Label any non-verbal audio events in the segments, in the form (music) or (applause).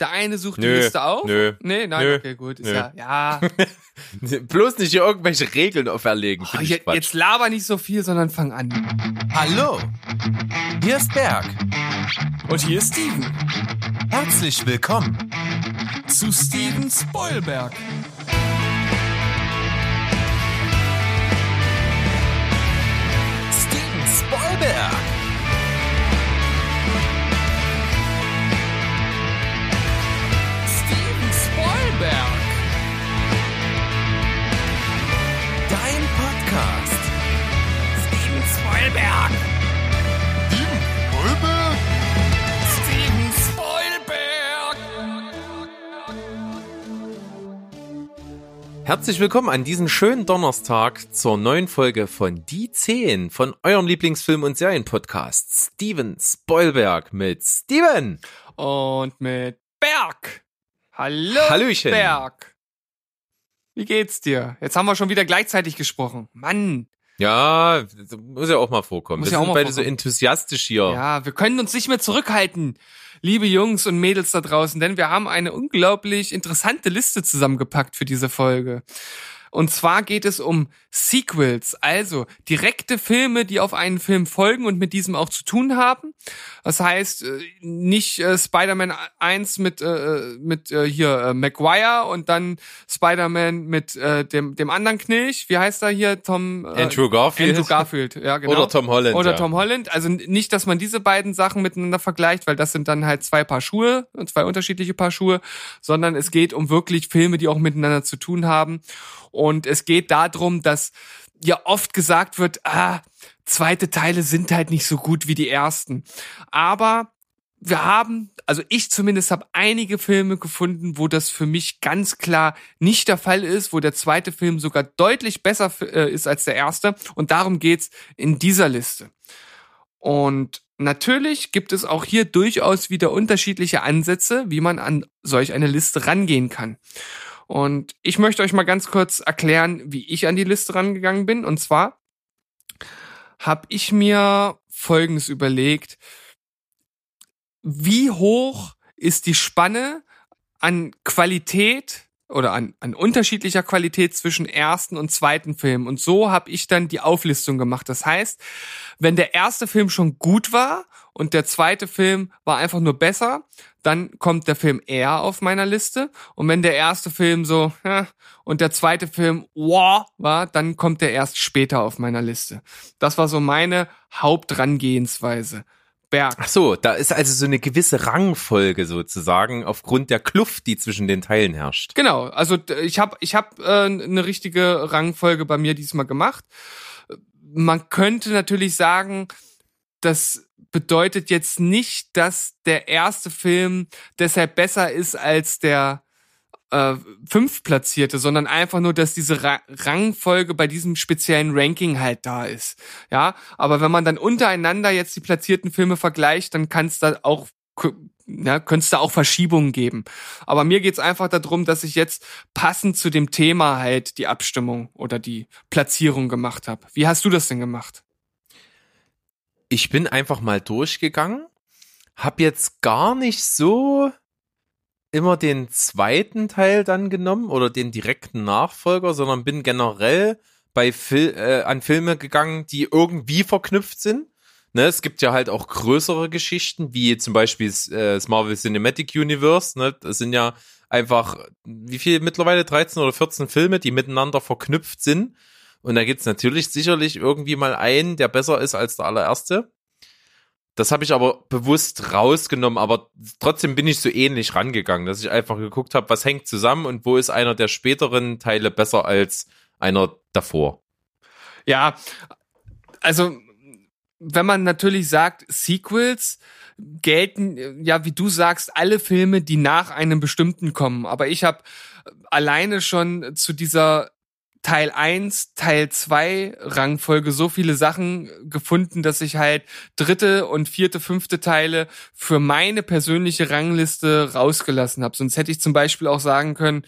der eine sucht Nö, die Liste auf. nö, Nee, nein, nö, okay, gut. Ist nö. ja, ja. (laughs) Bloß nicht hier irgendwelche Regeln auferlegen. Oh, je, Quatsch. jetzt laber nicht so viel, sondern fang an. Hallo, hier ist Berg. Und hier ist Steven. Herzlich willkommen. Zu Steven Spoilberg. Steven Spoilberg. Spoilberg. Dein Podcast. Steven Spoilberg. Steven Spoilberg? Steven Spoilberg. Herzlich willkommen an diesem schönen Donnerstag zur neuen Folge von Die 10 von eurem Lieblingsfilm- und Serienpodcast Steven Spoilberg mit Steven. Und mit Berg. Hallo, Hallöchen. Berg. Wie geht's dir? Jetzt haben wir schon wieder gleichzeitig gesprochen. Mann. Ja, muss ja auch mal vorkommen. Muss wir ja auch sind mal beide so vorkommen. enthusiastisch hier. Ja, wir können uns nicht mehr zurückhalten, liebe Jungs und Mädels da draußen, denn wir haben eine unglaublich interessante Liste zusammengepackt für diese Folge. Und zwar geht es um Sequels, also direkte Filme, die auf einen Film folgen und mit diesem auch zu tun haben. Das heißt, äh, nicht äh, Spider-Man 1 mit, äh, mit äh, hier äh, Maguire und dann Spider-Man mit äh, dem, dem anderen Knilch. Wie heißt er hier? Tom äh, Andrew Garfield. Andrew Garfield, ja, genau. Oder Tom Holland. Oder ja. Tom Holland. Also nicht, dass man diese beiden Sachen miteinander vergleicht, weil das sind dann halt zwei Paar Schuhe, zwei unterschiedliche Paar Schuhe, sondern es geht um wirklich Filme, die auch miteinander zu tun haben. Und es geht darum, dass ja oft gesagt wird, ah, zweite Teile sind halt nicht so gut wie die ersten. Aber wir haben, also ich zumindest habe einige Filme gefunden, wo das für mich ganz klar nicht der Fall ist, wo der zweite Film sogar deutlich besser äh, ist als der erste. Und darum geht's in dieser Liste. Und natürlich gibt es auch hier durchaus wieder unterschiedliche Ansätze, wie man an solch eine Liste rangehen kann. Und ich möchte euch mal ganz kurz erklären, wie ich an die Liste rangegangen bin. Und zwar habe ich mir Folgendes überlegt. Wie hoch ist die Spanne an Qualität oder an, an unterschiedlicher Qualität zwischen ersten und zweiten Film. Und so habe ich dann die Auflistung gemacht. Das heißt, wenn der erste Film schon gut war und der zweite Film war einfach nur besser, dann kommt der Film eher auf meiner Liste. Und wenn der erste Film so ja, und der zweite Film wow war, dann kommt der erst später auf meiner Liste. Das war so meine Hauptrangehensweise. Berg. Ach so, da ist also so eine gewisse Rangfolge sozusagen aufgrund der Kluft, die zwischen den Teilen herrscht. Genau, also ich habe ich hab, äh, eine richtige Rangfolge bei mir diesmal gemacht. Man könnte natürlich sagen, das bedeutet jetzt nicht, dass der erste Film deshalb besser ist als der äh, fünftplatzierte, sondern einfach nur, dass diese Ra Rangfolge bei diesem speziellen Ranking halt da ist. Ja, aber wenn man dann untereinander jetzt die platzierten Filme vergleicht, dann kann es da auch ja, könnte es da auch Verschiebungen geben. Aber mir geht's einfach darum, dass ich jetzt passend zu dem Thema halt die Abstimmung oder die Platzierung gemacht habe. Wie hast du das denn gemacht? Ich bin einfach mal durchgegangen, hab jetzt gar nicht so immer den zweiten Teil dann genommen oder den direkten Nachfolger, sondern bin generell bei Fil äh, an Filme gegangen, die irgendwie verknüpft sind. Ne, es gibt ja halt auch größere Geschichten, wie zum Beispiel äh, das Marvel Cinematic Universe. Ne? Das sind ja einfach, wie viel mittlerweile 13 oder 14 Filme, die miteinander verknüpft sind. Und da gibt's natürlich sicherlich irgendwie mal einen, der besser ist als der allererste. Das habe ich aber bewusst rausgenommen, aber trotzdem bin ich so ähnlich rangegangen, dass ich einfach geguckt habe, was hängt zusammen und wo ist einer der späteren Teile besser als einer davor. Ja, also wenn man natürlich sagt, Sequels gelten, ja, wie du sagst, alle Filme, die nach einem bestimmten kommen. Aber ich habe alleine schon zu dieser Teil 1, Teil 2 Rangfolge so viele Sachen gefunden, dass ich halt dritte und vierte, fünfte Teile für meine persönliche Rangliste rausgelassen habe. Sonst hätte ich zum Beispiel auch sagen können,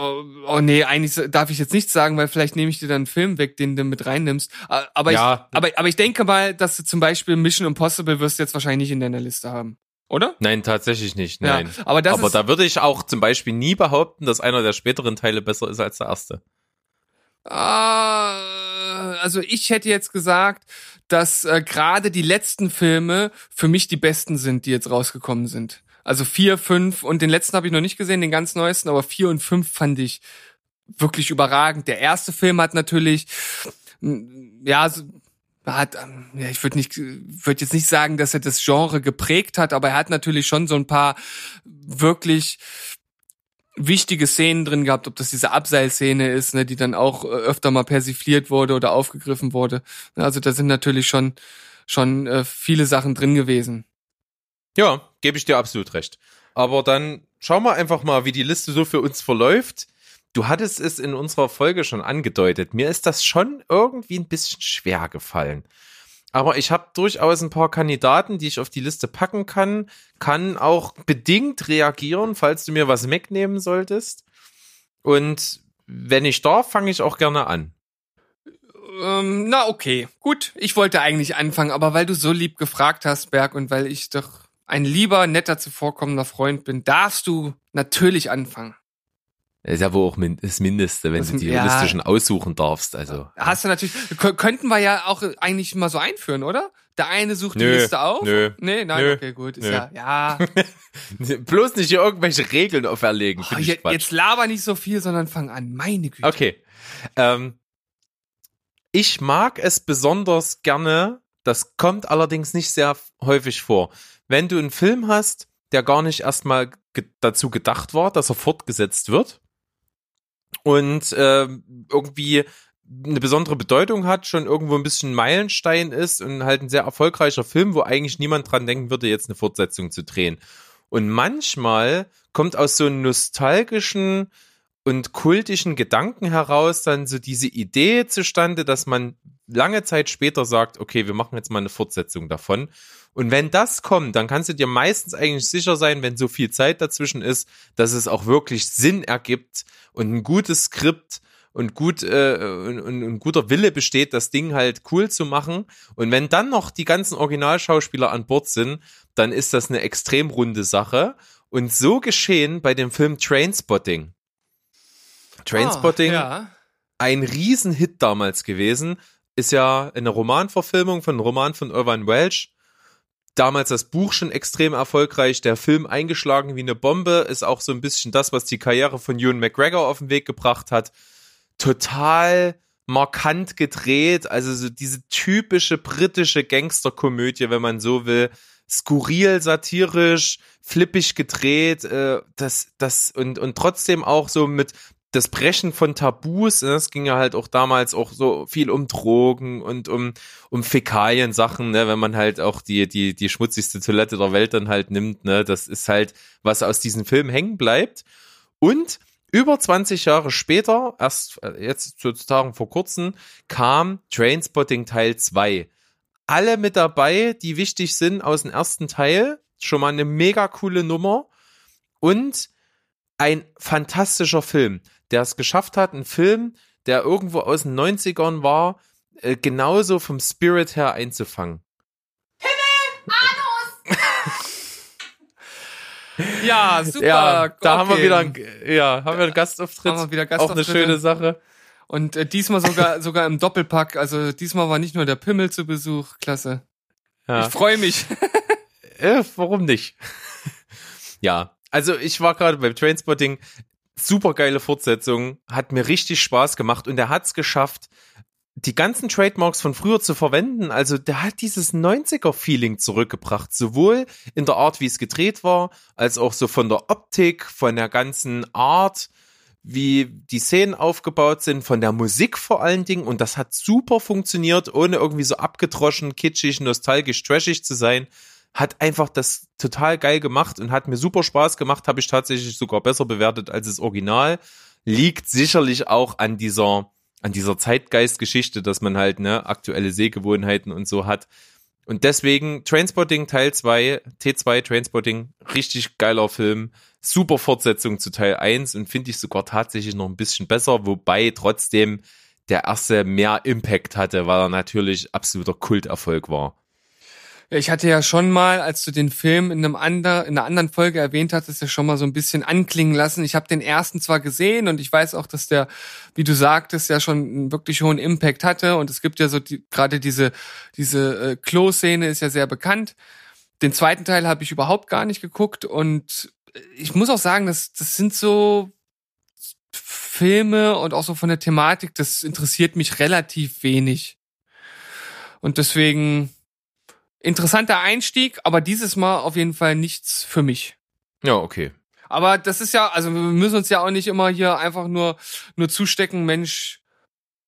Oh, oh nee, eigentlich darf ich jetzt nichts sagen, weil vielleicht nehme ich dir dann einen Film weg, den du mit reinnimmst. Aber, Ja. ich, aber, aber ich denke mal, dass du zum Beispiel Mission Impossible wirst du jetzt wahrscheinlich nicht in deiner Liste haben. Oder? Nein, tatsächlich nicht. Ja, Nein. aber das aber ist- da würde ich auch zum Beispiel nie behaupten, dass einer der späteren Teile besser ist als der erste. Ah, also ich hätte jetzt gesagt, dass äh, gerade die letzten Filme für mich die besten sind, die jetzt rausgekommen sind. Also vier, fünf und den letzten habe ich noch nicht gesehen, den ganz neuesten, aber vier und fünf fand ich wirklich überragend. Der erste Film hat natürlich, ja, hat, ähm, ja, ich würde nicht, würde jetzt nicht sagen, dass er das Genre geprägt hat, aber er hat natürlich schon so ein paar wirklich wichtige Szenen drin gehabt, ob das diese Abseilszene ist, ne, die dann auch äh, öfter mal persifliert wurde oder aufgegriffen wurde. Also da sind natürlich schon schon äh, viele Sachen drin gewesen. Ja, gebe ich dir absolut recht. Aber dann schauen wir einfach mal, wie die Liste so für uns verläuft. Du hattest es in unserer Folge schon angedeutet. Mir ist das schon irgendwie ein bisschen schwer gefallen. Aber ich habe durchaus ein paar Kandidaten, die ich auf die Liste packen kann, kann auch bedingt reagieren, falls du mir was wegnehmen solltest. Und wenn ich darf, fange ich auch gerne an. Ähm, na okay, gut. Ich wollte eigentlich anfangen, aber weil du so lieb gefragt hast, Berg, und weil ich doch ein lieber, netter, zuvorkommender Freund bin, darfst du natürlich anfangen. Das ist ja wohl auch das Mindeste, wenn Das- du die ja. Liste schon aussuchen darfst. Also Hast du natürlich, kö- könnten wir ja auch eigentlich mal so einführen, oder? Der eine sucht die Nö, Liste auf. nö, Nee, nein, nö, okay, gut. Ist nö. ja, ja. (laughs) bloß nicht hier irgendwelche Regeln auferlegen. Oh, je, jetzt laber nicht so viel, sondern fang an. Meine Güte. Okay. Ähm, ich mag es besonders gerne, das kommt allerdings nicht sehr häufig vor, wenn du einen Film hast, der gar nicht erstmal ge dazu gedacht war, dass er fortgesetzt wird und ähm, irgendwie eine besondere Bedeutung hat, schon irgendwo ein bisschen Meilenstein ist und halt ein sehr erfolgreicher Film, wo eigentlich niemand dran denken würde, jetzt eine Fortsetzung zu drehen. Und manchmal kommt aus so einem nostalgischen und kultischen Gedanken heraus dann so diese Idee zustande, dass man lange Zeit später sagt, okay, wir machen jetzt mal eine Fortsetzung davon. Und wenn das kommt, dann kannst du dir meistens eigentlich sicher sein, wenn so viel Zeit dazwischen ist, dass es auch wirklich Sinn ergibt und ein gutes Skript und gut äh, und, und, und guter Wille besteht, das Ding halt cool zu machen. Und wenn dann noch die ganzen Originalschauspieler an Bord sind, dann ist das eine extrem runde Sache. Und so geschehen bei dem Film Trainspotting. Trainspotting, Ah, ja. ein Riesenhit damals gewesen, ist ja eine Romanverfilmung von einem Roman von Irvine Welsh. Damals das Buch schon extrem erfolgreich, der Film eingeschlagen wie eine Bombe, ist auch so ein bisschen das, was die Karriere von Ewan McGregor auf den Weg gebracht hat. Total markant gedreht, also so diese typische britische Gangsterkomödie, wenn man so will. Skurril, satirisch, flippig gedreht, äh, das, das, und, und trotzdem auch so mit das Brechen von Tabus, ne, es ging ja halt auch damals auch so viel um Drogen und um, um Fäkalien-Sachen, ne, wenn man halt auch die, die, die schmutzigste Toilette der Welt dann halt nimmt, ne, das ist halt, was aus diesem Film hängen bleibt. Und über 20 Jahre später, erst äh, jetzt sozusagen vor kurzem, kam Trainspotting Teil 2. Alle mit dabei, die wichtig sind aus dem ersten Teil. Schon mal eine mega coole Nummer. Und ein fantastischer Film, der es geschafft hat, ein Film, der irgendwo aus den 90ern war, äh, genauso vom Spirit her einzufangen. Ja, super. ja, da haben wir okay. wieder, einen, ja, haben wir einen Gastauftritt. Haben wir wieder Auch eine schöne Sache. Und äh, diesmal sogar (laughs) sogar im Doppelpack. Also diesmal war nicht nur der Pimmel zu Besuch. Klasse. Ja. Ich freue mich. Äh, warum nicht? (laughs) ja, also ich war gerade beim Trainspotting. Super geile Fortsetzung, hat mir richtig Spaß gemacht und er hat es geschafft, die ganzen Trademarks von früher zu verwenden. Also der hat dieses 90er-Feeling zurückgebracht, sowohl in der Art, wie es gedreht war, als auch so von der Optik, von der ganzen Art, wie die Szenen aufgebaut sind, von der Musik vor allen Dingen. Und das hat super funktioniert, ohne irgendwie so abgedroschen, kitschig, nostalgisch, trashig zu sein. Hat einfach das total geil gemacht und hat mir super Spaß gemacht, habe ich tatsächlich sogar besser bewertet als das Original. Liegt sicherlich auch an dieser, an dieser Zeitgeistgeschichte, dass man halt ne, aktuelle Sehgewohnheiten und so hat. Und deswegen Trainspotting Teil 2, T2 Trainspotting, richtig geiler Film. Super Fortsetzung zu Teil 1 und finde ich sogar tatsächlich noch ein bisschen besser, wobei trotzdem der erste mehr Impact hatte, weil er natürlich absoluter Kulterfolg war. Ich hatte ja schon mal, als du den Film in einem ander, in einer anderen Folge erwähnt hattest, ja schon mal so ein bisschen anklingen lassen. Ich habe den ersten zwar gesehen und ich weiß auch, dass der, wie du sagtest, ja schon einen wirklich hohen Impact hatte. Und es gibt ja so die, gerade diese diese äh, Klo-Szene ist ja sehr bekannt. Den zweiten Teil habe ich überhaupt gar nicht geguckt und ich muss auch sagen, das das sind so Filme und auch so von der Thematik, das interessiert mich relativ wenig. Und deswegen interessanter Einstieg, aber dieses Mal auf jeden Fall nichts für mich. Ja, okay. Aber das ist ja, also wir müssen uns ja auch nicht immer hier einfach nur nur zustecken, Mensch,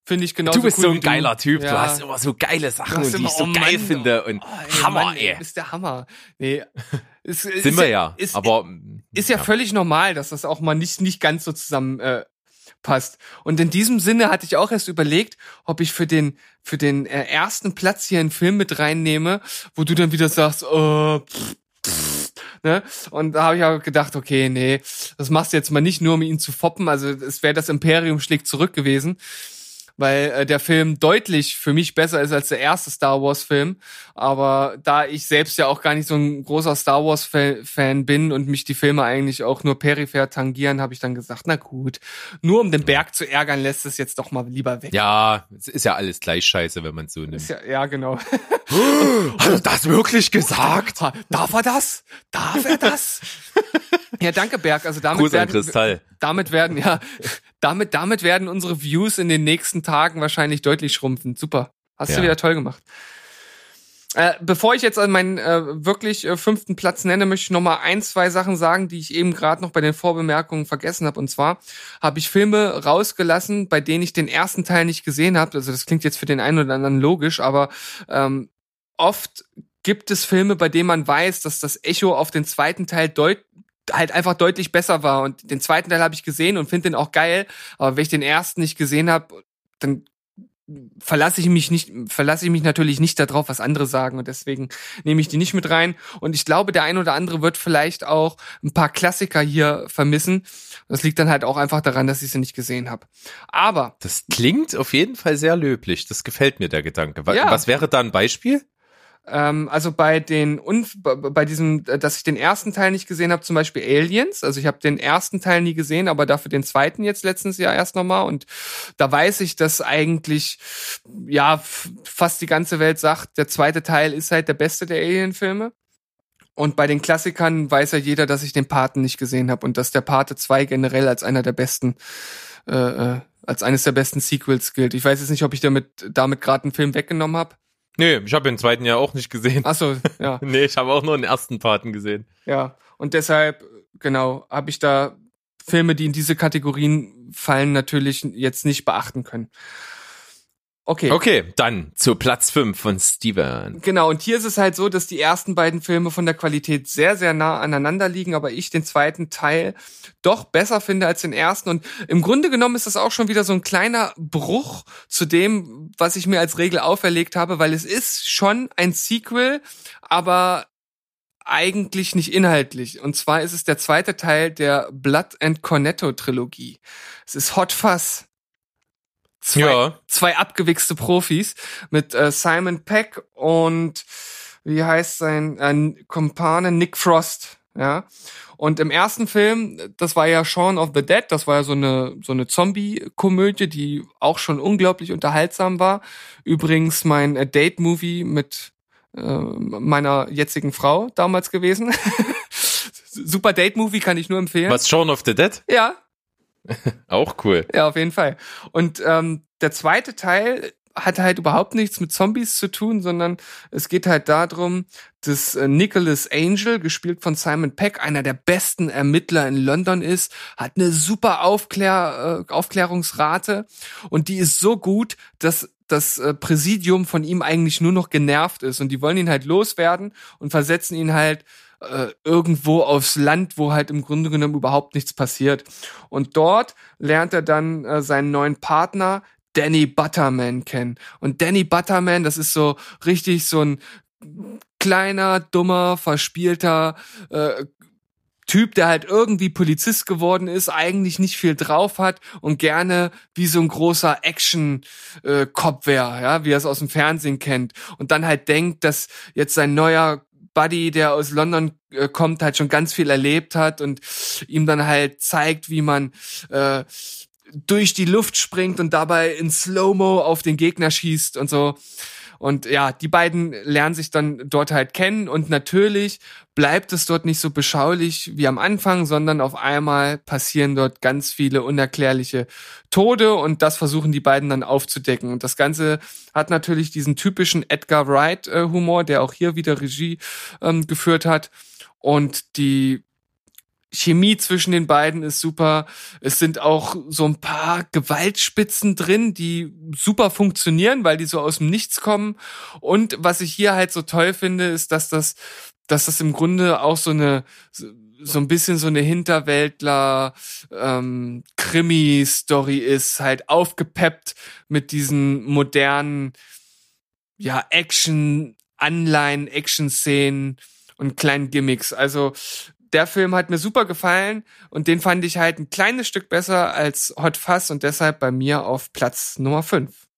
finde ich genau du bist cool so ein geiler Typ. Ja. Du hast immer so geile Sachen, Du die immer, ich so oh geil Mann, finde. Und Oh, Hammer, Mann, ey. Ist der Hammer. Nee. (laughs) Ist, ist Sind wir ja. Ist, aber ist ja, völlig normal, dass das auch mal nicht, nicht ganz so zusammen äh, passt. Und in diesem Sinne hatte ich auch erst überlegt, ob ich für den, für den äh, ersten Platz hier einen Film mit reinnehme, wo du dann wieder sagst, oh, pff, pff, ne? Und da habe ich aber gedacht, okay, nee, das machst du jetzt mal nicht nur, um ihn zu foppen. Also es wäre das Imperium schlägt zurück gewesen weil äh, der Film deutlich für mich besser ist als der erste Star Wars Film. Aber da ich selbst ja auch gar nicht so ein großer Star Wars Fa- Fan bin und mich die Filme eigentlich auch nur peripher tangieren, habe ich dann gesagt, na gut, nur um den Berg zu ärgern, lässt es jetzt doch mal lieber weg. ja, es ist ja alles gleich scheiße, wenn man es so nimmt. Ja, ja, genau. (gasps) Hat er das wirklich gesagt? Darf er das? Darf er das? (laughs) ja, danke Berg. Also damit Gruß werden, damit werden ja, damit damit werden unsere Views in den nächsten Tagen wahrscheinlich deutlich schrumpfen. Super, hast du Ja. wieder toll gemacht. Äh, bevor ich jetzt an meinen äh, wirklich äh, fünften Platz nenne, möchte ich noch mal ein, zwei Sachen sagen, die ich eben gerade noch bei den Vorbemerkungen vergessen habe. Und zwar habe ich Filme rausgelassen, bei denen ich den ersten Teil nicht gesehen habe. Also das klingt jetzt für den einen oder anderen logisch, aber ähm, oft gibt es Filme, bei denen man weiß, dass das Echo auf den zweiten Teil deut halt einfach deutlich besser war. Und den zweiten Teil habe ich gesehen und finde den auch geil. Aber wenn ich den ersten nicht gesehen habe, dann verlasse ich mich nicht, verlasse ich mich natürlich nicht darauf, was andere sagen und deswegen nehme ich die nicht mit rein. Und ich glaube, der ein oder andere wird vielleicht auch ein paar Klassiker hier vermissen. Das liegt dann halt auch einfach daran, dass ich sie nicht gesehen habe. Aber Das klingt auf jeden Fall sehr löblich. Das gefällt mir, der Gedanke. Ja. Was wäre da ein Beispiel? Ähm, also bei den Unf bei- diesem, äh, dass ich den ersten Teil nicht gesehen habe, zum Beispiel Aliens. Also ich habe den ersten Teil nie gesehen, aber dafür den zweiten jetzt letztens Jahr erst nochmal. Und da weiß ich, dass eigentlich ja fast die ganze Welt sagt, der zweite Teil ist halt der beste der Alien-Filme. Und bei den Klassikern weiß ja jeder, dass ich den Paten nicht gesehen habe und dass der Pate 2 generell als einer der besten äh, äh, als eines der besten Sequels gilt. Ich weiß jetzt nicht, ob ich damit damit gerade einen Film weggenommen habe. Nee, ich habe den zweiten ja auch nicht gesehen. Ach so, (laughs) ja. Nee, ich habe auch nur den ersten Paten gesehen. Ja, und deshalb, genau, habe ich da Filme, die in diese Kategorien fallen, natürlich jetzt nicht beachten können. Okay. Okay, dann zu Platz 5 von Steven. Genau, und hier ist es halt so, dass die ersten beiden Filme von der Qualität sehr, sehr nah aneinander liegen, aber ich den zweiten Teil doch besser finde als den ersten. Und im Grunde genommen ist das auch schon wieder so ein kleiner Bruch zu dem, was ich mir als Regel auferlegt habe, weil es ist schon ein Sequel, aber eigentlich nicht inhaltlich. Und zwar ist es der zweite Teil der Blood and Cornetto Trilogie. Es ist Hot Fuzz. Zwei, Ja. zwei abgewichste Profis mit äh, Simon Peck und wie heißt sein äh, Kumpane Nick Frost, ja. Und im ersten Film, das war ja Shaun of the Dead, das war ja so eine so eine Zombie-Komödie, die auch schon unglaublich unterhaltsam war. Übrigens mein äh, Date-Movie mit äh, meiner jetzigen Frau damals gewesen. (laughs) Super Date-Movie kann ich nur empfehlen. Was, Shaun of the Dead? Ja, (laughs) Auch cool. ja, auf jeden Fall. Und ähm, der zweite Teil hat halt überhaupt nichts mit Zombies zu tun, sondern es geht halt darum, dass äh, Nicholas Angel, gespielt von Simon Peck, einer der besten Ermittler in London ist, hat eine super Aufklär, äh, Aufklärungsrate und die ist so gut, dass das äh, Präsidium von ihm eigentlich nur noch genervt ist und die wollen ihn halt loswerden und versetzen ihn halt äh, irgendwo aufs Land, wo halt im Grunde genommen überhaupt nichts passiert. Und dort lernt er dann äh, seinen neuen Partner Danny Butterman kennen. Und Danny Butterman, das ist so richtig so ein kleiner, dummer, verspielter äh, Typ, der halt irgendwie Polizist geworden ist, eigentlich nicht viel drauf hat und gerne wie so ein großer Action-Cop wäre, ja, wie er es aus dem Fernsehen kennt. Und dann halt denkt, dass jetzt sein neuer Buddy, der aus London äh, kommt, halt schon ganz viel erlebt hat und ihm dann halt zeigt, wie man äh, durch die Luft springt und dabei in Slow-Mo auf den Gegner schießt und so. Und ja, die beiden lernen sich dann dort halt kennen und natürlich bleibt es dort nicht so beschaulich wie am Anfang, sondern auf einmal passieren dort ganz viele unerklärliche Tode und das versuchen die beiden dann aufzudecken. Und das Ganze hat natürlich diesen typischen Edgar Wright äh, der auch hier wieder Regie ähm, geführt hat. Und die Chemie zwischen den beiden ist super. Es sind auch so ein paar Gewaltspitzen drin, die super funktionieren, weil die so aus dem Nichts kommen. Und was ich hier halt so toll finde, ist, dass das, dass das im Grunde auch so eine, so ein bisschen so eine Hinterwäldler ähm, Krimi-Story ist, halt aufgepeppt mit diesen modernen, ja, Action, Anleihen, Action-Szenen und kleinen Gimmicks. Also der Film hat mir super gefallen und den fand ich halt ein kleines Stück besser als Hot Fuzz und deshalb bei mir auf Platz Nummer 5.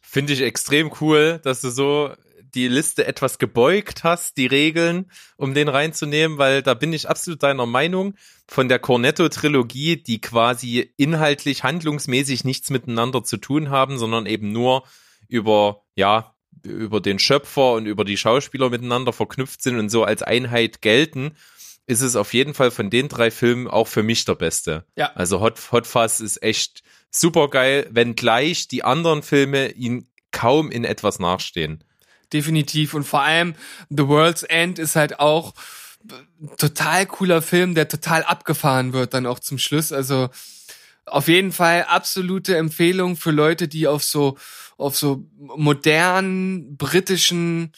Finde ich extrem cool, dass du so die Liste etwas gebeugt hast, die Regeln, um den reinzunehmen, weil da bin ich absolut deiner Meinung von der Cornetto-Trilogie, die quasi inhaltlich, handlungsmäßig nichts miteinander zu tun haben, sondern eben nur über, ja, über den Schöpfer und über die Schauspieler miteinander verknüpft sind und so als Einheit gelten ist es auf jeden Fall von den drei Filmen auch für mich der beste. Ja. Also Hot, Hot Fuzz ist echt super geil, wenngleich die anderen Filme ihn kaum in etwas nachstehen. Definitiv. Und vor allem The World's End ist halt auch total cooler Film, der total abgefahren wird dann auch zum Schluss. Also auf jeden Fall absolute Empfehlung für Leute, die auf so auf so modernen britischen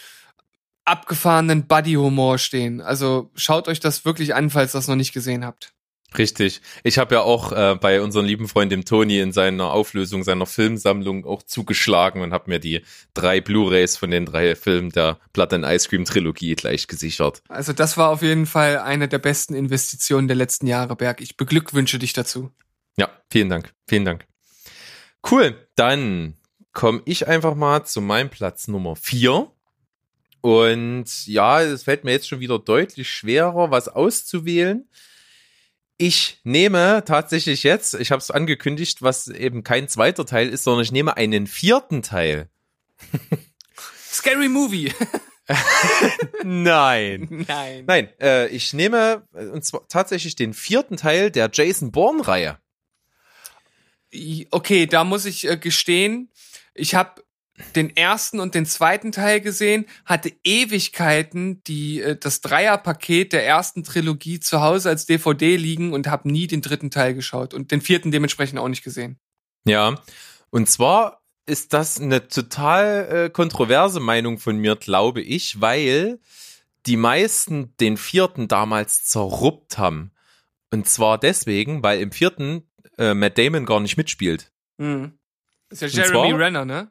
abgefahrenen Buddy-Humor stehen. Also schaut euch das wirklich an, falls ihr das noch nicht gesehen habt. Richtig. Ich habe ja auch äh, bei unserem lieben Freund dem Toni in seiner Auflösung seiner Filmsammlung auch zugeschlagen und habe mir die drei Blu-rays von den drei Filmen der Blood and Ice Cream Trilogie gleich gesichert. Also das war auf jeden Fall eine der besten Investitionen der letzten Jahre, Berg. Ich beglückwünsche dich dazu. Ja, vielen Dank. Vielen Dank. Cool. Dann komme ich einfach mal zu meinem Platz Nummer vier. Und ja, es fällt mir jetzt schon wieder deutlich schwerer, was auszuwählen. Ich nehme tatsächlich jetzt, ich habe es angekündigt, was eben kein zweiter Teil ist, sondern ich nehme einen vierten Teil. (laughs) Scary Movie. (laughs) Nein. Nein. Nein, äh, ich nehme äh, und zwar tatsächlich den vierten Teil der Jason Bourne-Reihe. Okay, da muss ich äh, gestehen, ich habe den ersten und den zweiten Teil gesehen, hatte Ewigkeiten die äh, das Dreierpaket der ersten Trilogie zu Hause als DVD liegen und habe nie den dritten Teil geschaut und den vierten dementsprechend auch nicht gesehen. Ja, und zwar ist das eine total äh, kontroverse Meinung von mir, glaube ich, weil die meisten den vierten damals zerruppt haben. Und zwar deswegen, weil im vierten äh, Matt Damon gar nicht mitspielt. Mhm. Ist ja Jeremy Renner, ne?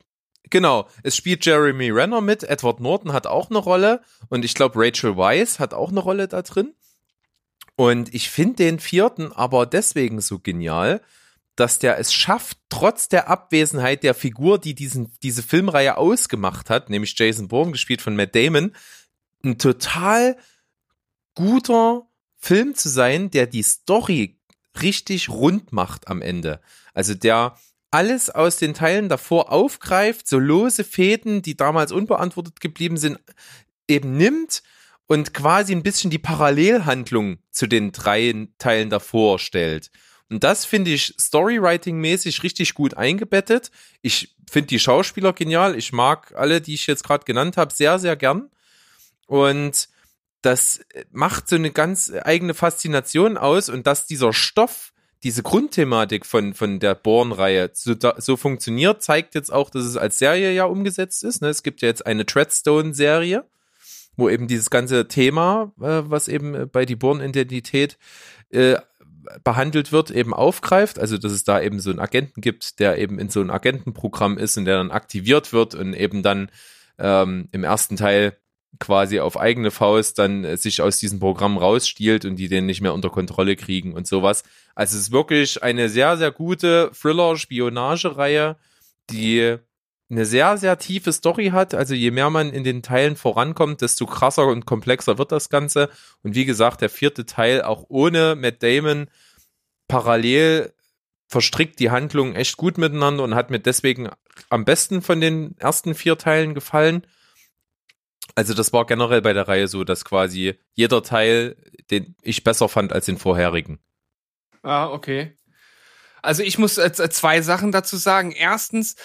Genau, es spielt Jeremy Renner mit, Edward Norton hat auch eine Rolle und ich glaube Rachel Weisz hat auch eine Rolle da drin. Und ich finde den vierten aber deswegen so genial, dass der es schafft, trotz der Abwesenheit der Figur, die diesen, diese Filmreihe ausgemacht hat, nämlich Jason Bourne, gespielt von Matt Damon, ein total guter Film zu sein, der die Story richtig rund macht am Ende. Also der alles aus den Teilen davor aufgreift, so lose Fäden, die damals unbeantwortet geblieben sind, eben nimmt und quasi ein bisschen die Parallelhandlung zu den drei Teilen davor stellt. Und das finde ich Storywriting-mäßig richtig gut eingebettet. Ich finde die Schauspieler genial. Ich mag alle, die ich jetzt gerade genannt habe, sehr, sehr gern. Und das macht so eine ganz eigene Faszination aus und dass dieser Stoff diese Grundthematik von, von der Born-Reihe so, so funktioniert, zeigt jetzt auch, dass es als Serie ja umgesetzt ist. Ne? Es gibt ja jetzt eine Treadstone-Serie, wo eben dieses ganze Thema, äh, was eben bei die Born-Identität äh, behandelt wird, eben aufgreift. Also, dass es da eben so einen Agenten gibt, der eben in so ein Agentenprogramm ist und der dann aktiviert wird und eben dann ähm, im ersten Teil quasi auf eigene Faust dann äh, sich aus diesem Programm rausstiehlt und die den nicht mehr unter Kontrolle kriegen und sowas. Also es ist wirklich eine sehr, sehr gute Thriller-Spionagereihe, die eine sehr, sehr tiefe Story hat. Also je mehr man in den Teilen vorankommt, desto krasser und komplexer wird das Ganze. Und wie gesagt, der vierte Teil auch ohne Matt Damon parallel verstrickt die Handlungen echt gut miteinander und hat mir deswegen am besten von den ersten vier Teilen gefallen. Also das war generell bei der Reihe so, dass quasi jeder Teil, den ich besser fand als den vorherigen. Ah, okay. Also ich muss äh, zwei Sachen dazu sagen. Erstens,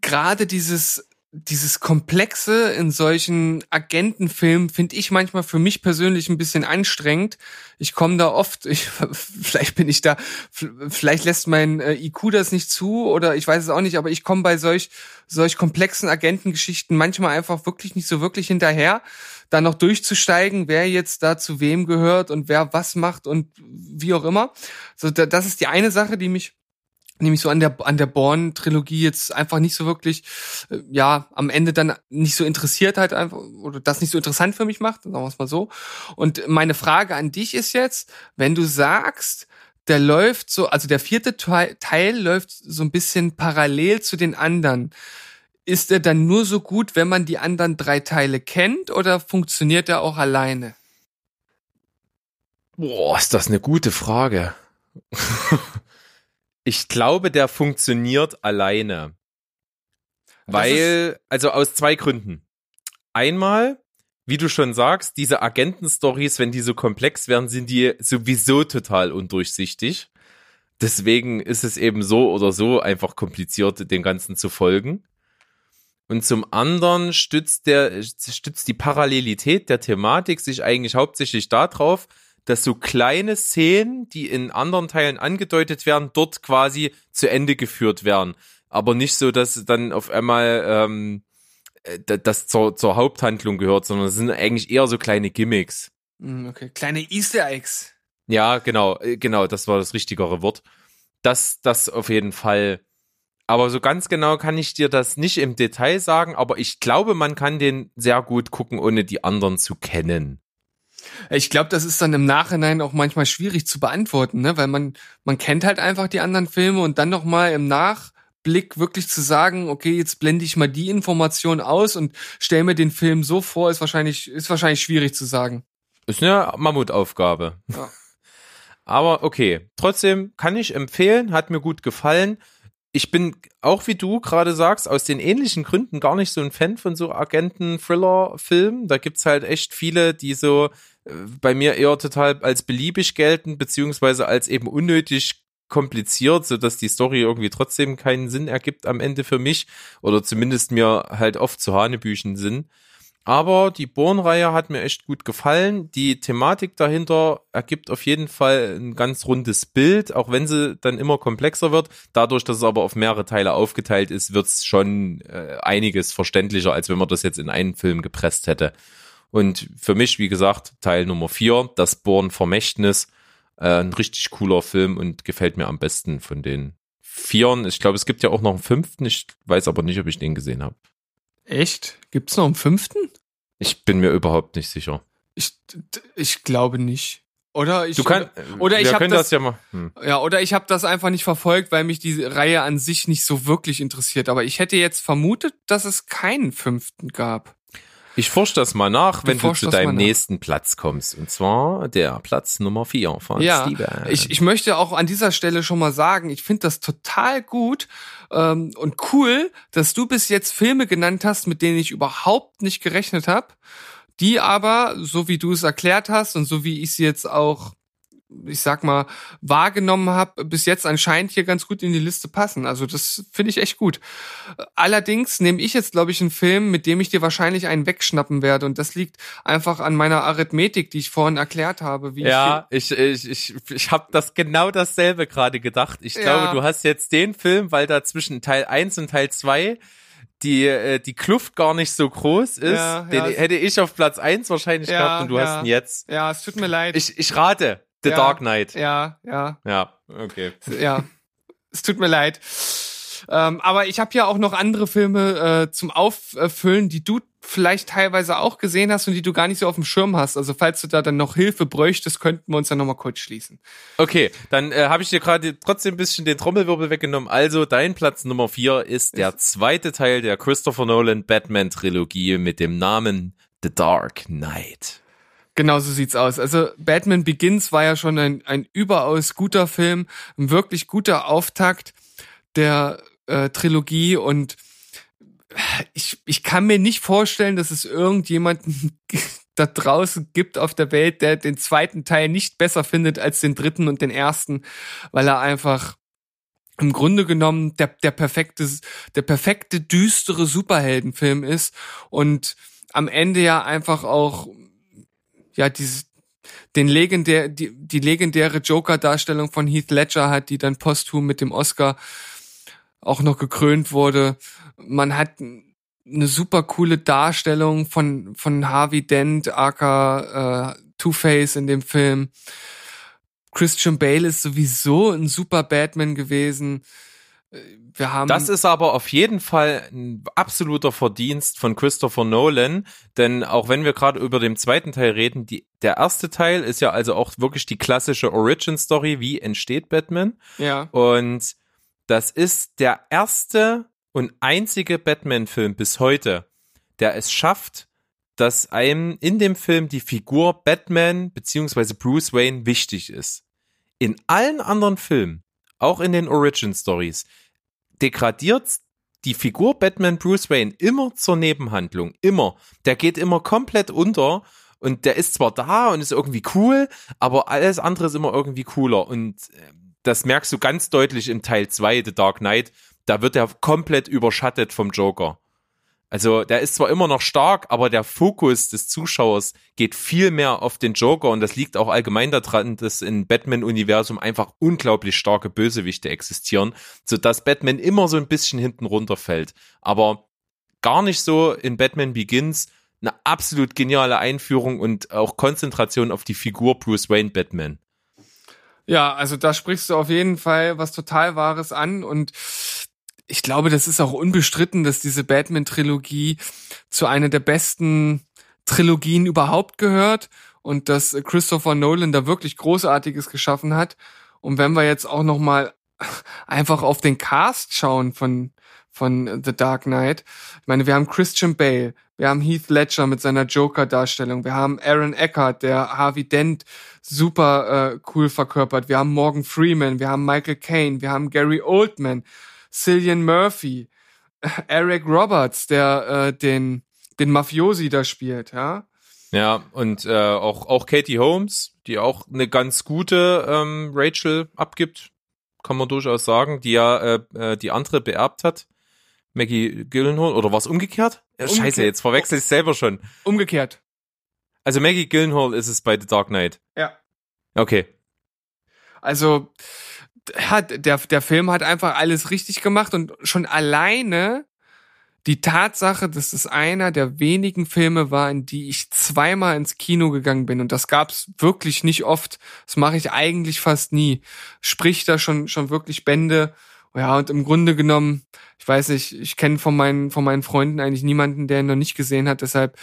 gerade dieses dieses Komplexe in solchen Agentenfilmen finde ich manchmal für mich persönlich ein bisschen anstrengend. Ich komme da oft, ich, (laughs) vielleicht bin ich da, vielleicht lässt mein äh, IQ das nicht zu oder ich weiß es auch nicht, aber ich komme bei solch, solch komplexen Agentengeschichten manchmal einfach wirklich nicht so wirklich hinterher, da noch durchzusteigen, wer jetzt da zu wem gehört und wer was macht und wie auch immer. So, das ist die eine Sache, die mich nämlich so an der an der Born Trilogie jetzt einfach nicht so wirklich äh, ja am Ende dann nicht so interessiert halt einfach oder das nicht so interessant für mich macht sagen wir es mal so und meine Frage an dich ist jetzt wenn du sagst der läuft so also der vierte Teil, Teil läuft so ein bisschen parallel zu den anderen ist er dann nur so gut wenn man die anderen drei Teile kennt oder funktioniert er auch alleine Boah, ist das eine gute Frage. (laughs) Ich glaube, der funktioniert alleine. Weil, also aus zwei Gründen. Einmal, wie du schon sagst, diese Agentenstories, wenn die so komplex werden, sind die sowieso total undurchsichtig. Deswegen ist es eben so oder so einfach kompliziert, dem Ganzen zu folgen. Und zum anderen stützt der, stützt die Parallelität der Thematik sich eigentlich hauptsächlich darauf, dass so kleine Szenen, die in anderen Teilen angedeutet werden, dort quasi zu Ende geführt werden. Aber nicht so, dass dann auf einmal ähm, äh, das zur, zur Haupthandlung gehört, sondern es sind eigentlich eher so kleine Gimmicks. Hm, okay, kleine Easter Eggs. Ja, genau, äh, genau, das war das richtigere Wort. Das, das auf jeden Fall. Aber so ganz genau kann ich dir das nicht im Detail sagen, aber ich glaube, man kann den sehr gut gucken, ohne die anderen zu kennen. Ich glaube, das ist dann im Nachhinein auch manchmal schwierig zu beantworten, ne? weil man man kennt halt einfach die anderen Filme und dann noch mal im Nachblick wirklich zu sagen, okay, jetzt blende ich mal die Information aus und stell mir den Film so vor, ist wahrscheinlich ist wahrscheinlich schwierig zu sagen. Ist eine Mammutaufgabe. Ja. (laughs) Aber okay, trotzdem kann ich empfehlen, hat mir gut gefallen. Ich bin auch wie du gerade sagst, aus den ähnlichen Gründen gar nicht so ein Fan von so Agenten-Thriller-Filmen. Da gibt's halt echt viele, die so bei mir eher total als beliebig gelten, beziehungsweise als eben unnötig kompliziert, so dass die Story irgendwie trotzdem keinen Sinn ergibt am Ende für mich oder zumindest mir halt oft zu Hanebüchen sind. Aber die Born-Reihe hat mir echt gut gefallen. Die Thematik dahinter ergibt auf jeden Fall ein ganz rundes Bild, auch wenn sie dann immer komplexer wird. Dadurch, dass es aber auf mehrere Teile aufgeteilt ist, wird es schon äh, einiges verständlicher, als wenn man das jetzt in einen Film gepresst hätte. Und für mich, wie gesagt, Teil Nummer vier, das Born Vermächtnis, äh, ein richtig cooler Film und gefällt mir am besten von den Vieren. Ich glaube, es gibt ja auch noch einen fünften. Ich weiß aber nicht, ob ich den gesehen habe. Echt? Gibt's noch einen fünften? Ich bin mir überhaupt nicht sicher. Ich, ich glaube nicht. Oder ich du kann, oder ich habe das, das, ja mal. Hm. Ja, oder ich habe das einfach nicht verfolgt, weil mich die Reihe an sich nicht so wirklich interessiert. Aber ich hätte jetzt vermutet, dass es keinen fünften gab. Ich forsche das mal nach, wenn du, du zu deinem nächsten Platz kommst. Und zwar der Platz Nummer vier von ja, Steven. Ich, ich möchte auch an dieser Stelle schon mal sagen, ich finde das total gut ähm, und cool, dass du bis jetzt Filme genannt hast, mit denen ich überhaupt nicht gerechnet habe, die aber, so wie du es erklärt hast und so wie ich sie jetzt auch ich sag mal, wahrgenommen habe, bis jetzt anscheinend hier ganz gut in die Liste passen. Also das finde ich echt gut. Allerdings nehme ich jetzt, glaube ich, einen Film, mit dem ich dir wahrscheinlich einen wegschnappen werde. Und das liegt einfach an meiner Arithmetik, die ich vorhin erklärt habe. ja, ich, ich, ich, ich habe das genau dasselbe gerade gedacht. Ich ja. glaube, du hast jetzt den Film, weil da zwischen Teil 1 und Teil 2 die, äh, die Kluft gar nicht so groß ist. Ja, den ja, hätte ich auf Platz 1 wahrscheinlich gehabt und du hast ihn jetzt. Ja, es tut mir leid. Ich, ich rate. The ja, Dark Knight. Ja, ja. Ja, okay. Ja. es tut mir leid. Ähm, aber ich habe ja auch noch andere Filme äh, zum Auffüllen, die du vielleicht teilweise auch gesehen hast und die du gar nicht so auf dem Schirm hast. Also falls du da dann noch Hilfe bräuchtest, könnten wir uns dann nochmal kurz schließen. Okay, dann äh, habe ich dir gerade trotzdem ein bisschen den Trommelwirbel weggenommen. Also dein Platz Nummer vier ist der zweite Teil der Christopher Nolan Batman Trilogie mit dem Namen The Dark Knight. Genau so sieht's aus. Also Batman Begins war ja schon ein, ein überaus guter Film, ein wirklich guter Auftakt der äh, Trilogie und ich, ich kann mir nicht vorstellen, dass es irgendjemanden (laughs) da draußen gibt auf der Welt, der den zweiten Teil nicht besser findet als den dritten und den ersten, weil er einfach im Grunde genommen der, der perfekte, der perfekte düstere Superheldenfilm ist und am Ende ja einfach auch, ja, dieses, den legendär, die, die legendäre Joker-Darstellung von Heath Ledger hat, die dann posthum mit dem Oscar auch noch gekrönt wurde. Man hat eine super coole Darstellung von, von Harvey Dent, aka äh, Two-Face in dem Film. Christian Bale ist sowieso ein super Batman gewesen. Wir haben das ist aber auf jeden Fall ein absoluter Verdienst von Christopher Nolan, denn auch wenn wir gerade über den zweiten Teil reden, die, der erste Teil ist ja also auch wirklich die klassische Origin Story, wie entsteht Batman. Ja. Und das ist der erste und einzige Batman-Film bis heute, der es schafft, dass einem in dem Film die Figur Batman beziehungsweise Bruce Wayne wichtig ist. In allen anderen Filmen, auch in den Origin Stories, degradiert die Figur Batman Bruce Wayne immer zur Nebenhandlung. Immer. Der geht immer komplett unter und der ist zwar da und ist irgendwie cool, aber alles andere ist immer irgendwie cooler. Und äh, das merkst du ganz deutlich im Teil 2, The Dark Knight. Da wird er komplett überschattet vom Joker. Also der ist zwar immer noch stark, aber der Fokus des Zuschauers geht viel mehr auf den Joker und das liegt auch allgemein daran, dass im Batman-Universum einfach unglaublich starke Bösewichte existieren, sodass Batman immer so ein bisschen hinten runterfällt. Aber gar nicht so in Batman Begins eine absolut geniale Einführung und auch Konzentration auf die Figur Bruce Wayne Batman. Ja, also da sprichst du auf jeden Fall was total Wahres an und ich glaube, das ist auch unbestritten, dass diese Batman-Trilogie zu einer der besten Trilogien überhaupt gehört und dass Christopher Nolan da wirklich Großartiges geschaffen hat. Und wenn wir jetzt auch noch mal einfach auf den Cast schauen von von The Dark Knight, ich meine, wir haben Christian Bale, wir haben Heath Ledger mit seiner Joker-Darstellung, wir haben Aaron Eckhart, der Harvey Dent super äh, cool verkörpert, wir haben Morgan Freeman, wir haben Michael Caine, wir haben Gary Oldman, Cillian Murphy, Eric Roberts, der äh, den, den Mafiosi da spielt, ja. Ja, und äh, auch, auch Katie Holmes, die auch eine ganz gute ähm, Rachel abgibt, kann man durchaus sagen, die ja äh, äh die andere beerbt hat. Maggie Gyllenhaal, oder war es umgekehrt? Umgekehrt. Scheiße, jetzt verwechsel ich selber schon. Umgekehrt. Also Maggie Gyllenhaal ist es bei The Dark Knight. Ja. Okay. Also, hat, der, der Film hat einfach alles richtig gemacht und schon alleine die Tatsache, dass es einer der wenigen Filme war, in die ich zweimal ins Kino gegangen bin und das gab's wirklich nicht oft. Das mache ich eigentlich fast nie. Spricht da schon schon wirklich Bände ja, und im Grunde genommen, ich weiß nicht, ich kenne von meinen, von meinen Freunden eigentlich niemanden, der ihn noch nicht gesehen hat. Deshalb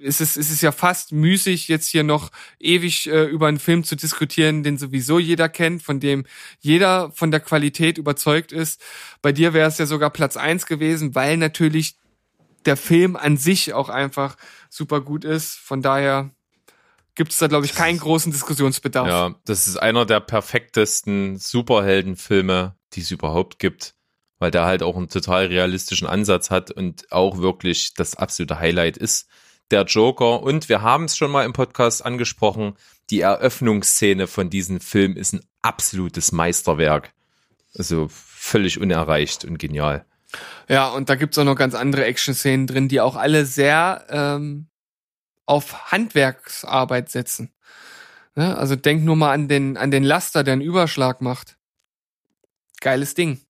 ist es, ist es ja fast müßig, jetzt hier noch ewig äh, über einen Film zu diskutieren, den sowieso jeder kennt, von dem jeder von der Qualität überzeugt ist. Bei dir wäre es ja sogar Platz eins gewesen, weil natürlich der Film an sich auch einfach super gut ist. Von daher gibt es da, glaube ich, keinen großen Diskussionsbedarf. Ja, das ist einer der perfektesten Superheldenfilme, die es überhaupt gibt, weil der halt auch einen total realistischen Ansatz hat und auch wirklich das absolute Highlight ist. Der Joker und wir haben es schon mal im Podcast angesprochen, die Eröffnungsszene von diesem Film ist ein absolutes Meisterwerk. Also völlig unerreicht und genial. Ja, und da gibt's auch noch ganz andere Action-Szenen drin, die auch alle sehr ähm, auf Handwerksarbeit setzen. Ja, also denk nur mal an den, an den Laster, der einen Überschlag macht. Geiles Ding.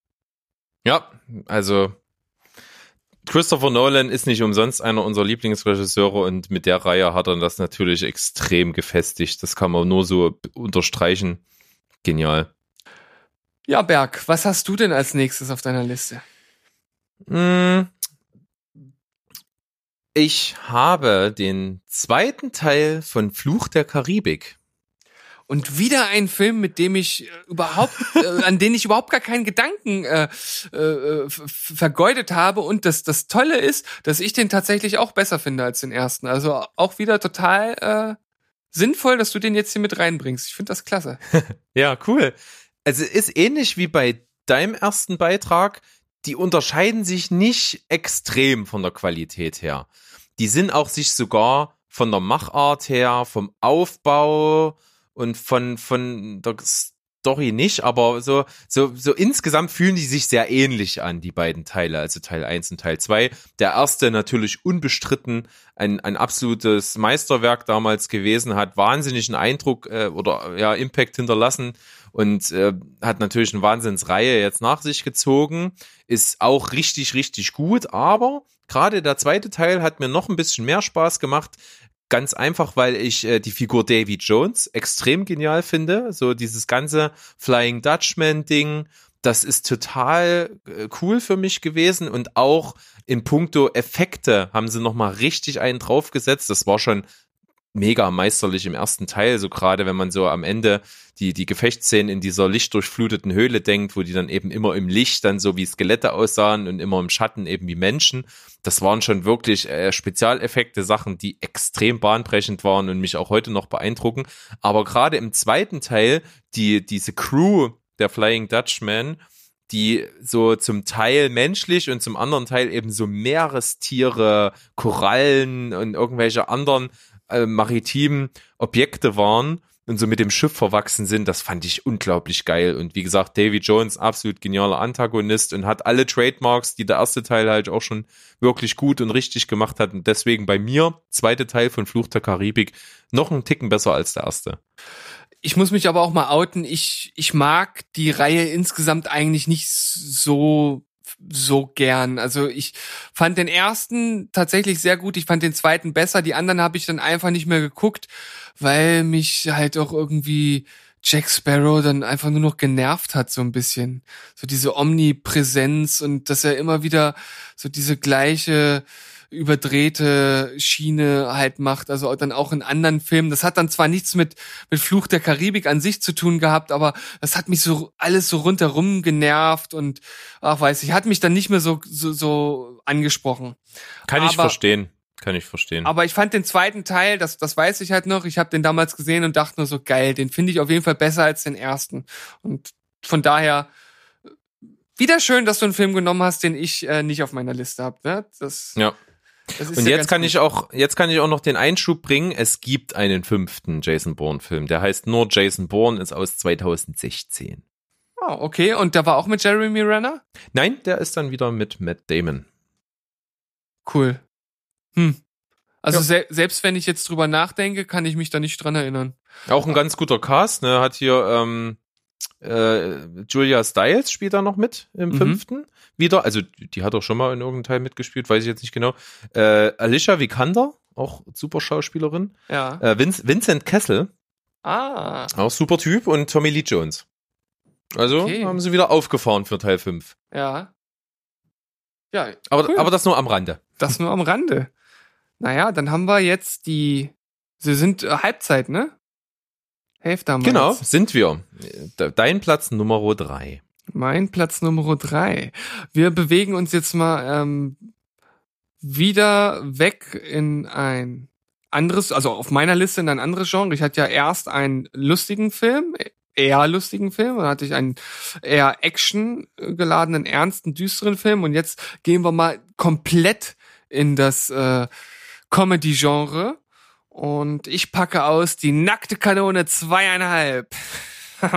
Ja, also Christopher Nolan ist nicht umsonst einer unserer Lieblingsregisseure und mit der Reihe hat er das natürlich extrem gefestigt. Das kann man nur so unterstreichen. Genial. Ja, Berg, was hast du denn als nächstes auf deiner Liste? Ich habe den zweiten Teil von Fluch der Karibik. Und wieder ein Film, mit dem ich äh, überhaupt, (laughs) äh, an den ich überhaupt gar keinen Gedanken äh, äh, vergeudet habe. Und das, das Tolle ist, dass ich den tatsächlich auch besser finde als den ersten. Also auch wieder total äh, sinnvoll, dass du den jetzt hier mit reinbringst. Ich finde das klasse. (laughs) Ja, cool. Also ist ähnlich wie bei deinem ersten Beitrag. Die unterscheiden sich nicht extrem von der Qualität her. Die sind auch sich sogar von der Machart her, vom Aufbau und von, von der Story nicht, aber so, so, so insgesamt fühlen die sich sehr ähnlich an, die beiden Teile, also Teil 1 und Teil 2. Der erste natürlich unbestritten ein, ein absolutes Meisterwerk damals gewesen, hat wahnsinnigen Eindruck äh, oder ja, Impact hinterlassen und äh, hat natürlich eine Wahnsinnsreihe jetzt nach sich gezogen, ist auch richtig, richtig gut, aber gerade der zweite Teil hat mir noch ein bisschen mehr Spaß gemacht, Ganz einfach, weil ich äh, die Figur Davy Jones extrem genial finde. So dieses ganze Flying Dutchman-Ding, das ist total äh, cool für mich gewesen. Und auch in puncto Effekte haben sie nochmal richtig einen draufgesetzt. Das war schon mega meisterlich im ersten Teil, so gerade wenn man so am Ende die, die Gefechtsszenen in dieser lichtdurchfluteten Höhle denkt, wo die dann eben immer im Licht dann so wie Skelette aussahen und immer im Schatten eben wie Menschen. Das waren schon wirklich äh, Spezialeffekte, Sachen, die extrem bahnbrechend waren und mich auch heute noch beeindrucken. Aber gerade im zweiten Teil, die, diese Crew der Flying Dutchman, die so zum Teil menschlich und zum anderen Teil eben so Meerestiere, Korallen und irgendwelche anderen äh, maritimen Objekte waren und so mit dem Schiff verwachsen sind, das fand ich unglaublich geil. Und wie gesagt, Davy Jones, absolut genialer Antagonist und hat alle Trademarks, die der erste Teil halt auch schon wirklich gut und richtig gemacht hat. Und deswegen bei mir, zweite Teil von Fluch der Karibik, noch einen Ticken besser als der erste. Ich muss mich aber auch mal outen. Ich, ich mag die Reihe insgesamt eigentlich nicht so so gern. Also ich fand den ersten tatsächlich sehr gut. Ich fand den zweiten besser. Die anderen habe ich dann einfach nicht mehr geguckt, weil mich halt auch irgendwie Jack Sparrow dann einfach nur noch genervt hat so ein bisschen. So diese Omnipräsenz und dass er immer wieder so diese gleiche überdrehte Schiene halt macht, also dann auch in anderen Filmen. Das hat dann zwar nichts mit, mit Fluch der Karibik an sich zu tun gehabt, aber das hat mich so alles so rundherum genervt und ach weiß ich, hat mich dann nicht mehr so, so, so angesprochen. Kann ich Aber- verstehen. Kann ich verstehen. Aber ich fand den zweiten Teil, das, das weiß ich halt noch, ich habe den damals gesehen und dachte nur so, geil, den finde ich auf jeden Fall besser als den ersten. Und von daher wieder schön, dass du einen Film genommen hast, den ich äh, nicht auf meiner Liste habe. Ne? Das, ja. Und ja jetzt kann gut. ich auch, jetzt kann ich auch noch den Einschub bringen. Es gibt einen fünften Jason Bourne Film. Der heißt nur Jason Bourne, ist aus 2016. Ah, okay, und der war auch mit Jeremy Renner? Nein, der ist dann wieder mit Matt Damon. Cool. Hm. Also Ja. se selbst wenn ich jetzt drüber nachdenke, kann ich mich da nicht dran erinnern. Auch ein ganz guter Cast, ne? Hat hier ähm, äh, Julia Stiles spielt da noch mit im Mhm. fünften wieder. Also die hat auch schon mal in irgendeinem Teil mitgespielt, weiß ich jetzt nicht genau. Äh, Alicia Vikander, auch super Schauspielerin. Ja. Äh, Vince, Vincent Kessel, Ah, auch super Typ und Tommy Lee Jones. Also Okay. haben sie wieder aufgefahren für Teil 5. ja. Ja, Aber, Cool. aber das nur am Rande. das nur am Rande. Naja, dann haben wir jetzt die. Sie sind äh, Halbzeit, ne? Haben wir Genau, jetzt. sind wir. De- Dein Platz Nummer drei. Mein Platz Nummer drei. Wir bewegen uns jetzt mal ähm, wieder weg in ein anderes, also auf meiner Liste in ein anderes Genre. Ich hatte ja erst einen lustigen Film, eher lustigen Film, dann hatte ich einen eher Action geladenen, ernsten, düsteren Film und jetzt gehen wir mal komplett in das äh, Comedy-Genre und ich packe aus die nackte Kanone zweieinhalb. (laughs)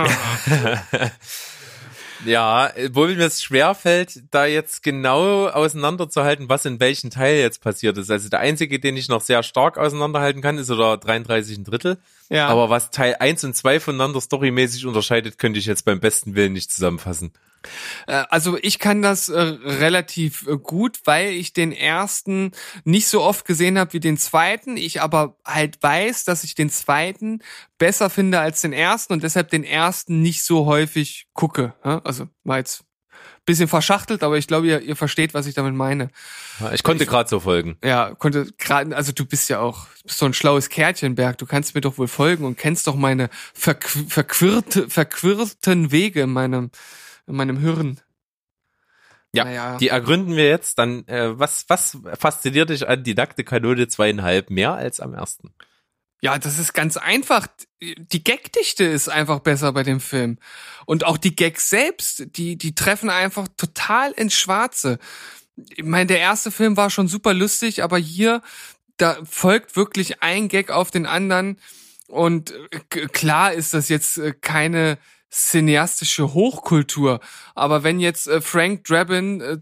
ja, obwohl mir es schwerfällt, da jetzt genau auseinanderzuhalten, was in welchem Teil jetzt passiert ist. Also der einzige, den ich noch sehr stark auseinanderhalten kann, ist oder 33 ein Drittel. ja. Aber was Teil 1 und 2 voneinander storymäßig unterscheidet, könnte ich jetzt beim besten Willen nicht zusammenfassen. Äh, Also ich kann das äh, relativ äh, gut, weil ich den ersten nicht so oft gesehen habe wie den zweiten. Ich aber halt weiß, dass ich den zweiten besser finde als den ersten und deshalb den ersten nicht so häufig gucke. Also war jetzt bisschen verschachtelt, aber ich glaube, ihr, ihr versteht, was ich damit meine. Ich konnte gerade so folgen. Ja, konnte gerade, also du bist ja auch, bist so ein schlaues Kärtchen, Berg. Du kannst mir doch wohl folgen und kennst doch meine verqu verquirlte, verquirlten Wege in meinem, in meinem Hirn. Ja, Naja. die ergründen wir jetzt. Dann, äh, was, was fasziniert dich an Didakte-Kanone zweieinhalb mehr als am ersten? Ja, das ist ganz einfach. Die Gagdichte ist einfach besser bei dem Film. Und auch die Gags selbst, die, die treffen einfach total ins Schwarze. Ich meine, der erste Film war schon super lustig, aber hier, da folgt wirklich ein Gag auf den anderen. Und äh, klar ist das jetzt äh, keine cineastische Hochkultur. Aber wenn jetzt äh, Frank Drabin äh, äh,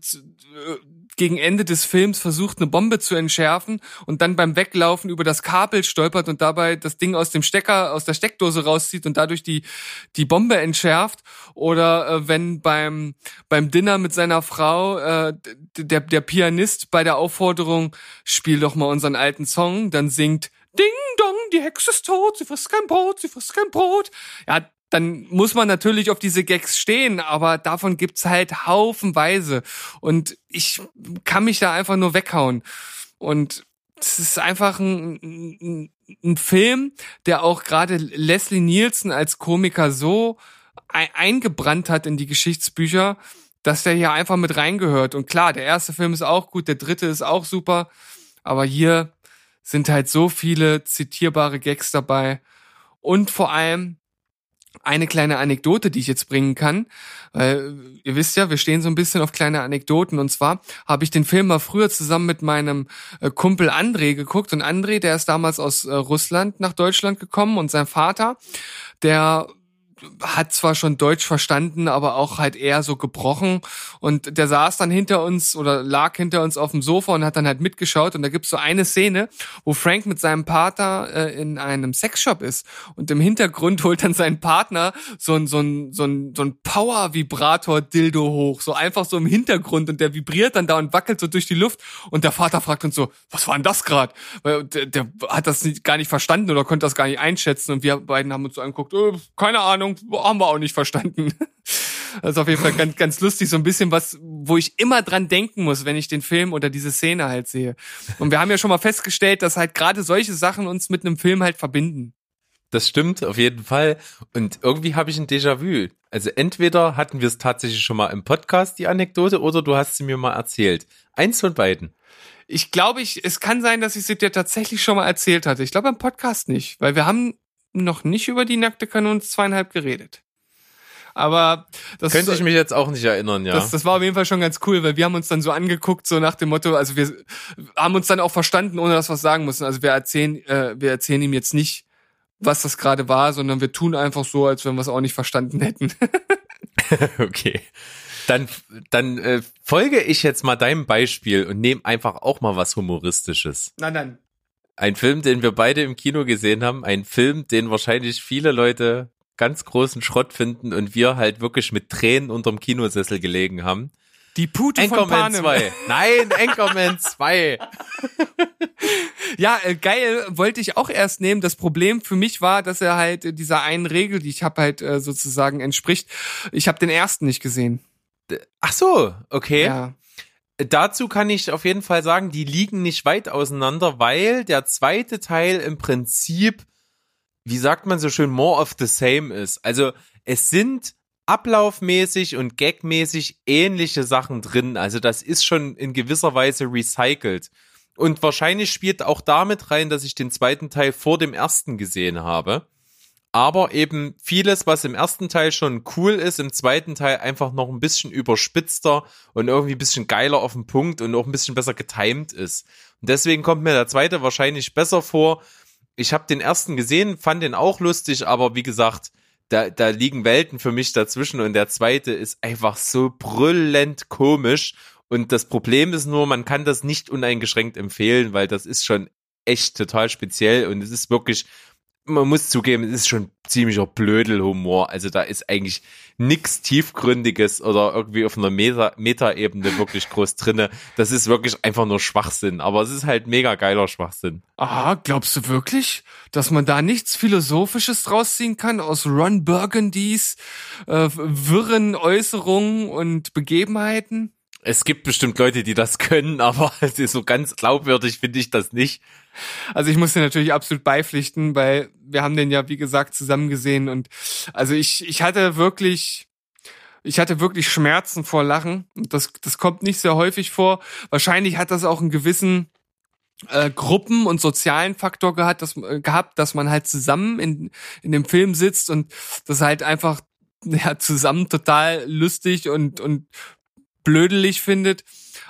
gegen Ende des Films versucht, eine Bombe zu entschärfen und dann beim Weglaufen über das Kabel stolpert und dabei das Ding aus dem Stecker, aus der Steckdose rauszieht und dadurch die, die Bombe entschärft. Oder äh, wenn beim, beim Dinner mit seiner Frau äh, der, der Pianist bei der Aufforderung, spiel doch mal unseren alten Song, dann singt Ding dong, die Hexe ist tot, sie frisst kein Brot, sie frisst kein Brot. Ja, dann muss man natürlich auf diese Gags stehen, aber davon gibt's halt haufenweise. Und ich kann mich da einfach nur weghauen. Und es ist einfach ein, ein, ein Film, der auch gerade Leslie Nielsen als Komiker so ei- eingebrannt hat in die Geschichtsbücher, dass der hier einfach mit reingehört. Und klar, der erste Film ist auch gut, der dritte ist auch super, aber hier sind halt so viele zitierbare Gags dabei. Und vor allem eine kleine Anekdote, die ich jetzt bringen kann. Weil ihr wisst ja, wir stehen so ein bisschen auf kleine Anekdoten. Und zwar habe ich den Film mal früher zusammen mit meinem äh, Kumpel André geguckt. Und André, der ist damals aus äh, Russland nach Deutschland gekommen und sein Vater, der hat zwar schon Deutsch verstanden, aber auch halt eher so gebrochen. Und der saß dann hinter uns oder lag hinter uns auf dem Sofa und hat dann halt mitgeschaut. Und da gibt's so eine Szene, wo Frank mit seinem Partner äh, in einem Sexshop ist. Und im Hintergrund holt dann sein Partner so ein, so ein, so ein, so ein Power-Vibrator-Dildo hoch. So einfach so im Hintergrund. Und der vibriert dann da und wackelt so durch die Luft. Und der Vater fragt uns so, was war denn das gerade? Weil der, der hat das nicht, gar nicht verstanden oder konnte das gar nicht einschätzen. Und wir beiden haben uns so angeguckt, äh, keine Ahnung, haben wir auch nicht verstanden. Das (laughs) ist auf jeden Fall ganz, ganz lustig, so ein bisschen was, wo ich immer dran denken muss, wenn ich den Film oder diese Szene halt sehe. Und wir haben ja schon mal festgestellt, dass halt gerade solche Sachen uns mit einem Film halt verbinden. Das stimmt, auf jeden Fall. Und irgendwie habe ich ein Déjà-vu. Also entweder hatten wir es tatsächlich schon mal im Podcast, die Anekdote, oder du hast sie mir mal erzählt. Eins von beiden. Ich glaube, ich, es kann sein, dass ich sie dir tatsächlich schon mal erzählt hatte. Ich glaube im Podcast nicht, weil wir haben noch nicht über die nackte Kanone zweieinhalb geredet. Aber das Könnte ich mich jetzt auch nicht erinnern, ja. Das, das war auf jeden Fall schon ganz cool, weil wir haben uns dann so angeguckt, so nach dem Motto, also wir haben uns dann auch verstanden, ohne dass wir was sagen mussten. Also wir erzählen, äh, wir erzählen ihm jetzt nicht, was das gerade war, sondern wir tun einfach so, als wenn wir es auch nicht verstanden hätten. (laughs) okay. Dann, dann äh, folge ich jetzt mal deinem Beispiel und nehme einfach auch mal was Humoristisches. Na dann. Ein Film, den wir beide im Kino gesehen haben, ein Film, den wahrscheinlich viele Leute ganz großen Schrott finden und wir halt wirklich mit Tränen unterm Kinosessel gelegen haben. Die Pute von Anchorman Panem. 2. Nein, Anchorman (laughs) 2. Ja, äh, geil, wollte ich auch erst nehmen. Das Problem für mich war, dass er halt äh, dieser einen Regel, die ich habe halt äh, sozusagen entspricht. Ich habe den ersten nicht gesehen. Ach so, okay. Ja. Dazu kann ich auf jeden Fall sagen, die liegen nicht weit auseinander, weil der zweite Teil im Prinzip, wie sagt man so schön, more of the same ist. Also es sind ablaufmäßig und gagmäßig ähnliche Sachen drin. Also das ist schon in gewisser Weise recycelt. Und wahrscheinlich spielt auch damit rein, dass ich den zweiten Teil vor dem ersten gesehen habe. Aber eben vieles, was im ersten Teil schon cool ist, im zweiten Teil einfach noch ein bisschen überspitzter und irgendwie ein bisschen geiler auf den Punkt und auch ein bisschen besser getimed ist. Und deswegen kommt mir der zweite wahrscheinlich besser vor. Ich habe den ersten gesehen, fand den auch lustig, aber wie gesagt, da, da liegen Welten für mich dazwischen und der zweite ist einfach so brüllend komisch. Und das Problem ist nur, man kann das nicht uneingeschränkt empfehlen, weil das ist schon echt total speziell und es ist wirklich man muss zugeben, es ist schon ziemlicher Blödelhumor. Also da ist eigentlich nix Tiefgründiges oder irgendwie auf einer Meta- Meta-Ebene wirklich groß drinne. Das ist wirklich einfach nur Schwachsinn. Aber es ist halt mega geiler Schwachsinn. Aha, glaubst du wirklich, dass man da nichts Philosophisches draus ziehen kann aus Ron Burgundys äh, wirren Äußerungen und Begebenheiten? Es gibt bestimmt Leute, die das können, (laughs) aber so ganz glaubwürdig finde ich das nicht. Also ich muss dir natürlich absolut beipflichten, weil wir haben den ja, wie gesagt, zusammen gesehen und also ich, ich hatte wirklich, ich hatte wirklich Schmerzen vor Lachen und das, das kommt nicht sehr häufig vor. Wahrscheinlich hat das auch einen gewissen äh, Gruppen- und sozialen Faktor gehabt, dass, äh, gehabt, dass man halt zusammen in, in dem Film sitzt und das halt einfach ja, zusammen total lustig und, und blödelig findet.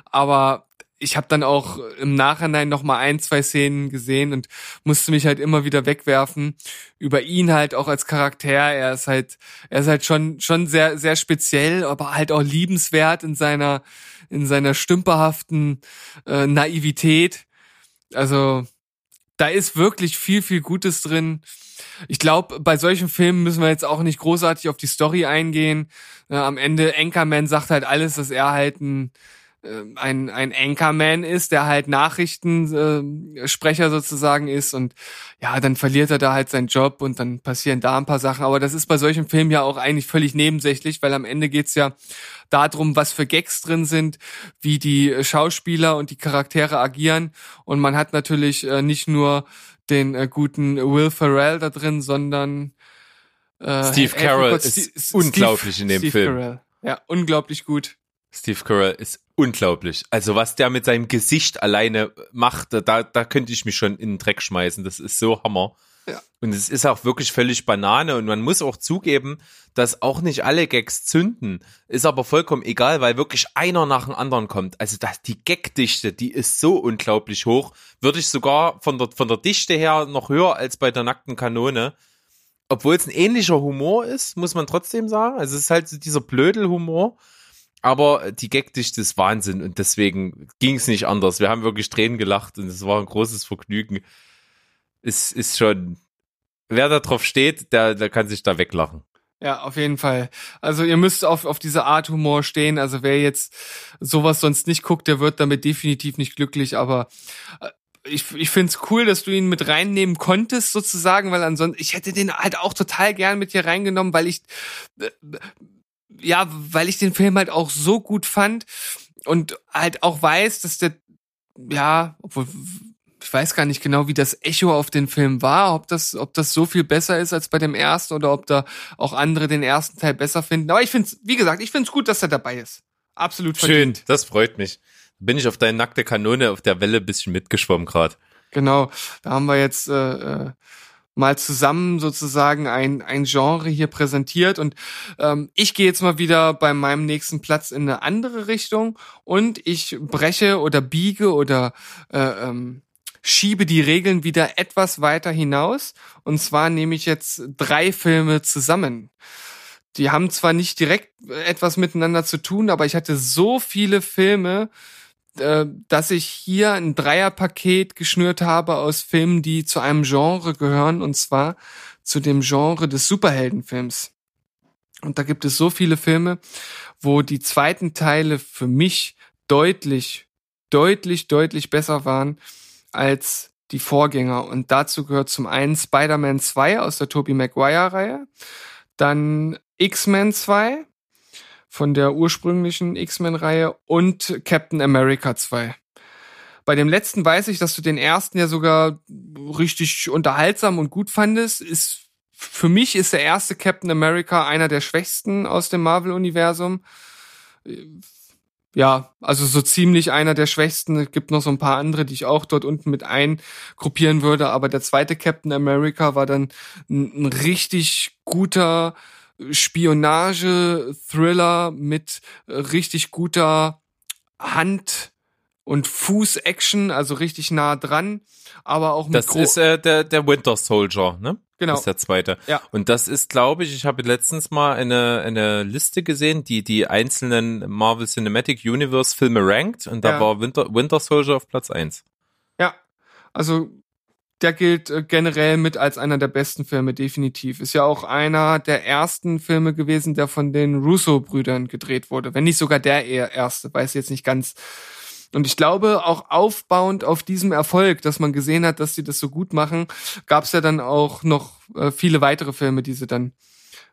Aber ich habe dann auch im Nachhinein noch mal ein, zwei Szenen gesehen und musste mich halt immer wieder wegwerfen über ihn halt auch als Charakter. Er ist halt, er ist halt schon schon sehr sehr speziell, aber halt auch liebenswert in seiner in seiner stümperhaften äh, Naivität. Also da ist wirklich viel viel Gutes drin. Ich glaube, bei solchen Filmen müssen wir jetzt auch nicht großartig auf die Story eingehen. Äh, am Ende Anchorman sagt halt alles, dass er halt ein ein, ein Anchorman ist, der halt Nachrichtensprecher sozusagen ist und ja, dann verliert er da halt seinen Job und dann passieren da ein paar Sachen. Aber das ist bei solchen Filmen ja auch eigentlich völlig nebensächlich, weil am Ende geht's ja darum, was für Gags drin sind, wie die Schauspieler und die Charaktere agieren. Und man hat natürlich äh, nicht nur den äh, guten Will Ferrell da drin, sondern äh, Steve kurz, ist Steve- unglaublich in dem Steve Film. Carell. Ja, unglaublich gut. Steve Carell ist unglaublich. Also was der mit seinem Gesicht alleine macht, da, da könnte ich mich schon in den Dreck schmeißen. Das ist so Hammer. Ja. Und es ist auch wirklich völlig Banane und man muss auch zugeben, dass auch nicht alle Gags zünden. Ist aber vollkommen egal, weil wirklich einer nach dem anderen kommt. Also das, die Gagdichte, die ist so unglaublich hoch. Würde ich sogar von der, von der Dichte her noch höher als bei der nackten Kanone. Obwohl es ein ähnlicher Humor ist, muss man trotzdem sagen. Also es ist halt so dieser Blödelhumor. Aber die Gagdichte ist Wahnsinn und deswegen ging es nicht anders. Wir haben wirklich Tränen gelacht und es war ein großes Vergnügen. Es ist schon, wer da drauf steht, der, der kann sich da weglachen. Ja, auf jeden Fall. Also ihr müsst auf, auf diese Art Humor stehen. Also wer jetzt sowas sonst nicht guckt, der wird damit definitiv nicht glücklich. Aber äh, ich, ich find's cool, dass du ihn mit reinnehmen konntest, sozusagen, weil ansonsten, ich hätte den halt auch total gern mit hier reingenommen, weil ich, äh, ja, weil ich den Film halt auch so gut fand und halt auch weiß, dass der, ja, obwohl, ich weiß gar nicht genau, wie das Echo auf den Film war, ob das, ob das so viel besser ist als bei dem ersten oder ob da auch andere den ersten Teil besser finden. Aber ich find's, wie gesagt, ich find's gut, dass er dabei ist. Absolut verdient. Schön, das freut mich. Bin ich auf deine nackte Kanone auf der Welle ein bisschen mitgeschwommen gerade. Genau, da haben wir jetzt äh, äh, mal zusammen sozusagen ein, ein Genre hier präsentiert. Und ähm, ich gehe jetzt mal wieder bei meinem nächsten Platz in eine andere Richtung. Und ich breche oder biege oder äh, ähm, schiebe die Regeln wieder etwas weiter hinaus. Und zwar nehme ich jetzt drei Filme zusammen. Die haben zwar nicht direkt etwas miteinander zu tun, aber ich hatte so viele Filme, äh, dass ich hier ein Dreierpaket geschnürt habe aus Filmen, die zu einem Genre gehören, und zwar zu dem Genre des Superheldenfilms. Und da gibt es so viele Filme, wo die zweiten Teile für mich deutlich, deutlich, deutlich besser waren als die Vorgänger. Und dazu gehört zum einen Spider-Man 2 aus der Tobey Maguire-Reihe, dann X-Men 2 von der ursprünglichen X-Men-Reihe und Captain America 2. Bei dem letzten weiß ich, dass du den ersten ja sogar richtig unterhaltsam und gut fandest. Ist für mich ist der erste Captain America einer der schwächsten aus dem Marvel-Universum. Ja, also so ziemlich einer der schwächsten. Es gibt noch so ein paar andere, die ich auch dort unten mit eingruppieren würde. Aber der zweite Captain America war dann ein, ein richtig guter Spionage-Thriller mit richtig guter Hand- und Fuß-Action, also richtig nah dran, aber auch mit Das ist äh, der, der Winter Soldier, ne? Genau. Das ist der zweite. Ja. Und das ist, glaube ich, ich habe letztens mal eine, eine Liste gesehen, die die einzelnen Marvel Cinematic Universe Filme rankt und da Ja. war Winter, Winter Soldier auf Platz eins. Ja, also der gilt äh, generell mit als einer der besten Filme, definitiv. Ist ja auch einer der ersten Filme gewesen, der von den Russo-Brüdern gedreht wurde. Wenn nicht sogar der erste, weiß jetzt nicht ganz. Und ich glaube, auch aufbauend auf diesem Erfolg, dass man gesehen hat, dass sie das so gut machen, gab es ja dann auch noch äh, viele weitere Filme, die sie dann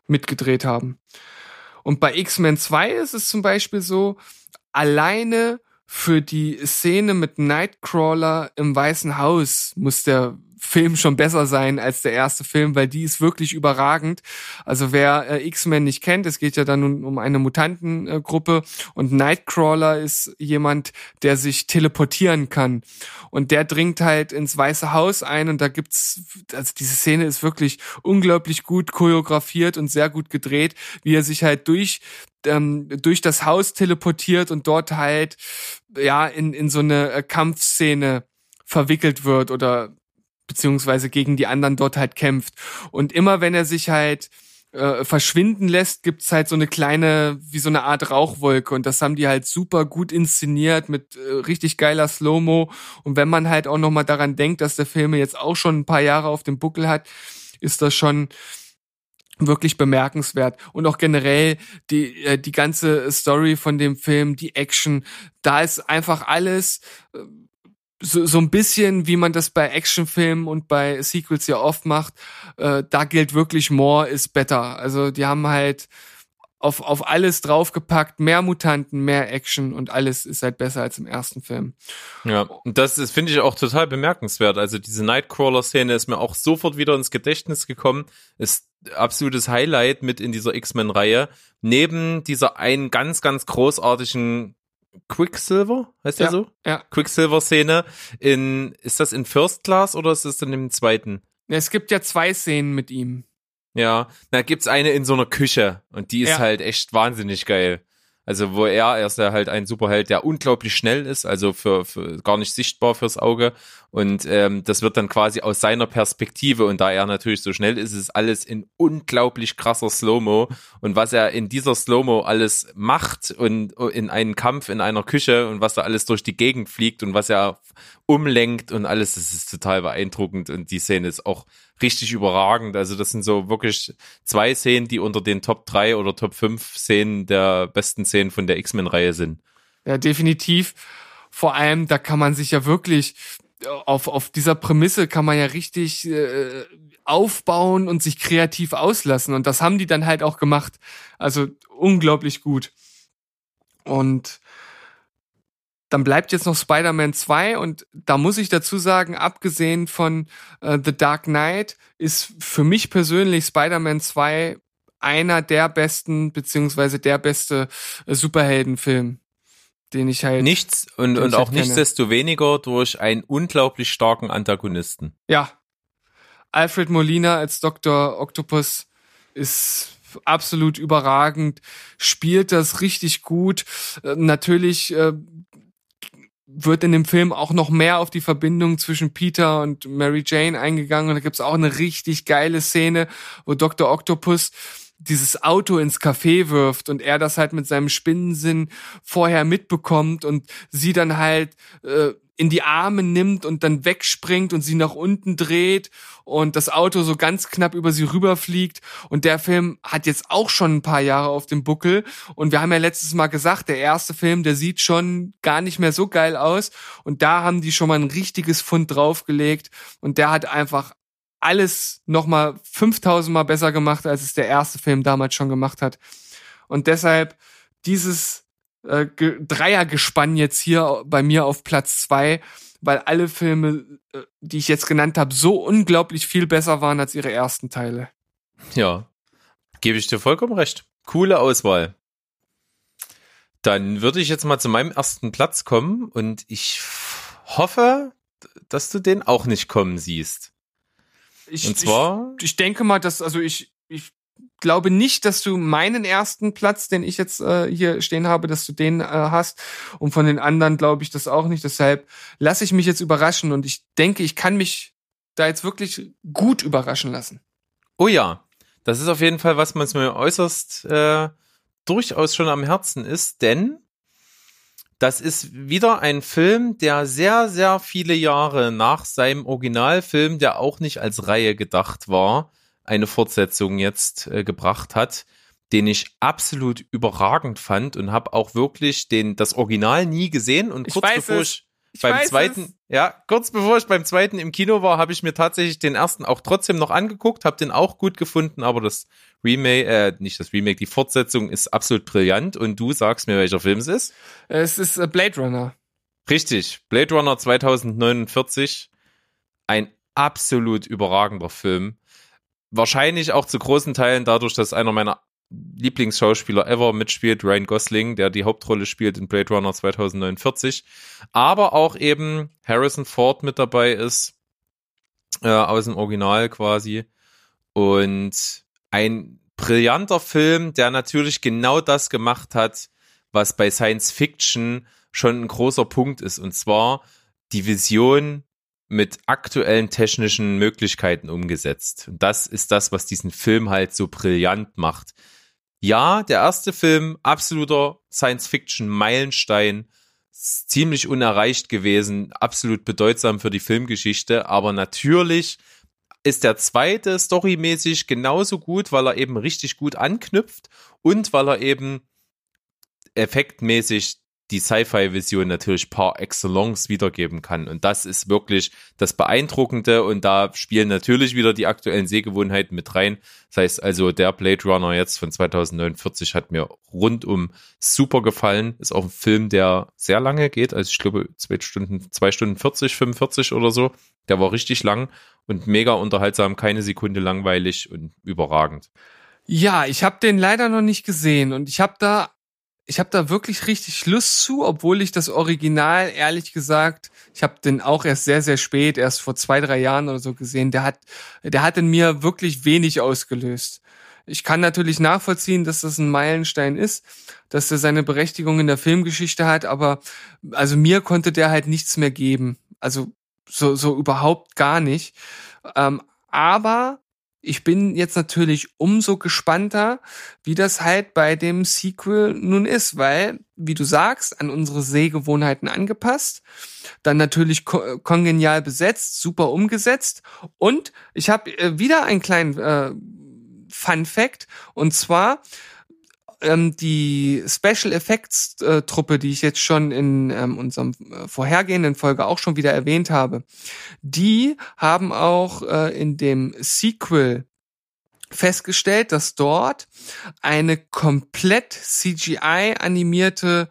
mitgedreht haben. Und bei X-Men 2 ist es zum Beispiel so, alleine für die Szene mit Nightcrawler im Weißen Haus muss der Film schon besser sein als der erste Film, weil die ist wirklich überragend. Also wer äh, X-Men nicht kennt, es geht ja dann um eine Mutantengruppe und Nightcrawler ist jemand, der sich teleportieren kann und der dringt halt ins Weiße Haus ein und da gibt's, also diese Szene ist wirklich unglaublich gut choreografiert und sehr gut gedreht, wie er sich halt durch ähm, durch das Haus teleportiert und dort halt ja in in so eine äh, Kampfszene verwickelt wird oder beziehungsweise gegen die anderen dort halt kämpft. Und immer wenn er sich halt äh, verschwinden lässt, gibt's halt so eine kleine, wie so eine Art Rauchwolke. Und das haben die halt super gut inszeniert mit äh, richtig geiler Slow-Mo. Und wenn man halt auch nochmal daran denkt, dass der Film jetzt auch schon ein paar Jahre auf dem Buckel hat, ist das schon wirklich bemerkenswert und auch generell die äh, die ganze Story von dem Film, die Action, da ist einfach alles äh, so, so ein bisschen, wie man das bei Actionfilmen und bei Sequels ja oft macht, äh, da gilt wirklich more is better. Also die haben halt auf, auf alles draufgepackt, mehr Mutanten, mehr Action und alles ist halt besser als im ersten Film. Ja, und das ist, finde ich auch total bemerkenswert. Also diese Nightcrawler-Szene ist mir auch sofort wieder ins Gedächtnis gekommen. Ist absolutes Highlight mit in dieser X-Men-Reihe. Neben dieser einen ganz, ganz großartigen Quicksilver, heißt ja, der so? Ja. Quicksilver-Szene in, ist das in First Class oder ist das in dem zweiten? Es gibt ja zwei Szenen mit ihm. Ja, da gibt's eine in so einer Küche und die ist Ja. halt echt wahnsinnig geil. Also wo er, er ist ja halt ein Superheld, der unglaublich schnell ist, also für, für gar nicht sichtbar fürs Auge. Und ähm, das wird dann quasi aus seiner Perspektive und da er natürlich so schnell ist, ist alles in unglaublich krasser Slow-Mo. Und was er in dieser Slow-Mo alles macht und in einen Kampf in einer Küche und was da alles durch die Gegend fliegt und was er umlenkt und alles, das ist total beeindruckend und die Szene ist auch richtig überragend. Also das sind so wirklich zwei Szenen, die unter den Top 3 oder Top 5 Szenen der besten Szenen von der X-Men-Reihe sind. Ja, definitiv. Vor allem, da kann man sich ja wirklich äh, auf, auf dieser Prämisse kann man ja richtig äh, aufbauen und sich kreativ auslassen. Und das haben die dann halt auch gemacht. Also unglaublich gut. Und dann bleibt jetzt noch Spider-Man 2 und da muss ich dazu sagen, abgesehen von äh, The Dark Knight ist für mich persönlich Spider-Man 2 einer der besten, beziehungsweise der beste äh, Superheldenfilm, den ich halt. Nichts und, und ich auch halt nichtsdestoweniger durch einen unglaublich starken Antagonisten. Ja. Alfred Molina als Dr. Octopus ist absolut überragend, spielt das richtig gut. Äh, natürlich äh, wird in dem Film auch noch mehr auf die Verbindung zwischen Peter und Mary Jane eingegangen. Und da gibt's auch eine richtig geile Szene, wo Dr. Octopus dieses Auto ins Café wirft und er das halt mit seinem Spinnensinn vorher mitbekommt und sie dann halt äh, in die Arme nimmt und dann wegspringt und sie nach unten dreht und das Auto so ganz knapp über sie rüberfliegt. Und der Film hat jetzt auch schon ein paar Jahre auf dem Buckel. Und wir haben ja letztes Mal gesagt, der erste Film, der sieht schon gar nicht mehr so geil aus. Und da haben die schon mal ein richtiges Pfund draufgelegt. Und der hat einfach alles nochmal 5000 Mal besser gemacht, als es der erste Film damals schon gemacht hat. Und deshalb dieses äh, Ge- Dreiergespann jetzt hier bei mir auf Platz zwei, weil alle Filme, äh, die ich jetzt genannt habe, so unglaublich viel besser waren als ihre ersten Teile. Ja, gebe ich dir vollkommen recht. Coole Auswahl. Dann würde ich jetzt mal zu meinem ersten Platz kommen und ich hoffe, dass du den auch nicht kommen siehst. Ich, Und zwar, ich, ich denke mal, dass, also ich, ich glaube nicht, dass du meinen ersten Platz, den ich jetzt äh, hier stehen habe, dass du den äh, hast. Und von den anderen glaube ich das auch nicht. Deshalb lasse ich mich jetzt überraschen und ich denke, ich kann mich da jetzt wirklich gut überraschen lassen. oh ja, das ist auf jeden Fall, was man mir äußerst äh, durchaus schon am Herzen ist, denn das ist wieder ein Film, der sehr, sehr viele Jahre nach seinem Originalfilm, der auch nicht als Reihe gedacht war, eine Fortsetzung jetzt äh, gebracht hat, den ich absolut überragend fand und habe auch wirklich den das Original nie gesehen und Ich kurz weiß bevor ich Ich beim zweiten, es. ja, kurz bevor ich beim zweiten im Kino war, habe ich mir tatsächlich den ersten auch trotzdem noch angeguckt, habe den auch gut gefunden, aber das Remake, äh, nicht das Remake, die Fortsetzung ist absolut brillant und du sagst mir, welcher Film es ist. Es ist äh, Blade Runner. Richtig, Blade Runner 2049, ein absolut überragender Film. Wahrscheinlich auch zu großen Teilen dadurch, dass einer meiner Lieblingsschauspieler ever mitspielt, Ryan Gosling, der die Hauptrolle spielt in Blade Runner 2049, aber auch eben Harrison Ford mit dabei ist, äh, aus dem Original quasi. Und ein brillanter Film, der natürlich genau das gemacht hat, was bei Science Fiction schon ein großer Punkt ist, und zwar die Vision mit aktuellen technischen Möglichkeiten umgesetzt. Und das ist das, was diesen Film halt so brillant macht. Ja, der erste Film, absoluter Science-Fiction-Meilenstein, ziemlich unerreicht gewesen, absolut bedeutsam für die Filmgeschichte, aber natürlich ist der zweite storymäßig genauso gut, weil er eben richtig gut anknüpft und weil er eben effektmäßig die Sci-Fi-Vision natürlich par excellence wiedergeben kann. Und das ist wirklich das Beeindruckende. Und da spielen natürlich wieder die aktuellen Sehgewohnheiten mit rein. Das heißt also, der Blade Runner jetzt von 2049 hat mir rundum super gefallen. Ist auch ein Film, der sehr lange geht. Also ich glaube, zwei Stunden, zwei Stunden 40, 45 oder so. Der war richtig lang und mega unterhaltsam, keine Sekunde langweilig und überragend. Ja, ich habe den leider noch nicht gesehen und ich habe da ich habe da wirklich richtig Lust zu, obwohl ich das Original ehrlich gesagt, ich habe den auch erst sehr sehr spät, erst vor zwei drei Jahren oder so gesehen. Der hat der hat in mir wirklich wenig ausgelöst. Ich kann natürlich nachvollziehen, dass das ein Meilenstein ist, dass er seine Berechtigung in der Filmgeschichte hat, aber also mir konnte der halt nichts mehr geben. Also so so überhaupt gar nicht. Ähm, aber ich bin jetzt natürlich umso gespannter, wie das halt bei dem Sequel nun ist, weil, wie du sagst, an unsere Sehgewohnheiten angepasst, dann natürlich ko kongenial besetzt, super umgesetzt. Und ich habe äh, wieder einen kleinen äh, Fun Fact. Und zwar ähm, die Special Effects äh, Truppe, die ich jetzt schon in ähm, unserem äh, vorhergehenden Folge auch schon wieder erwähnt habe, die haben auch äh, in dem Sequel festgestellt, dass dort eine komplett CGI animierte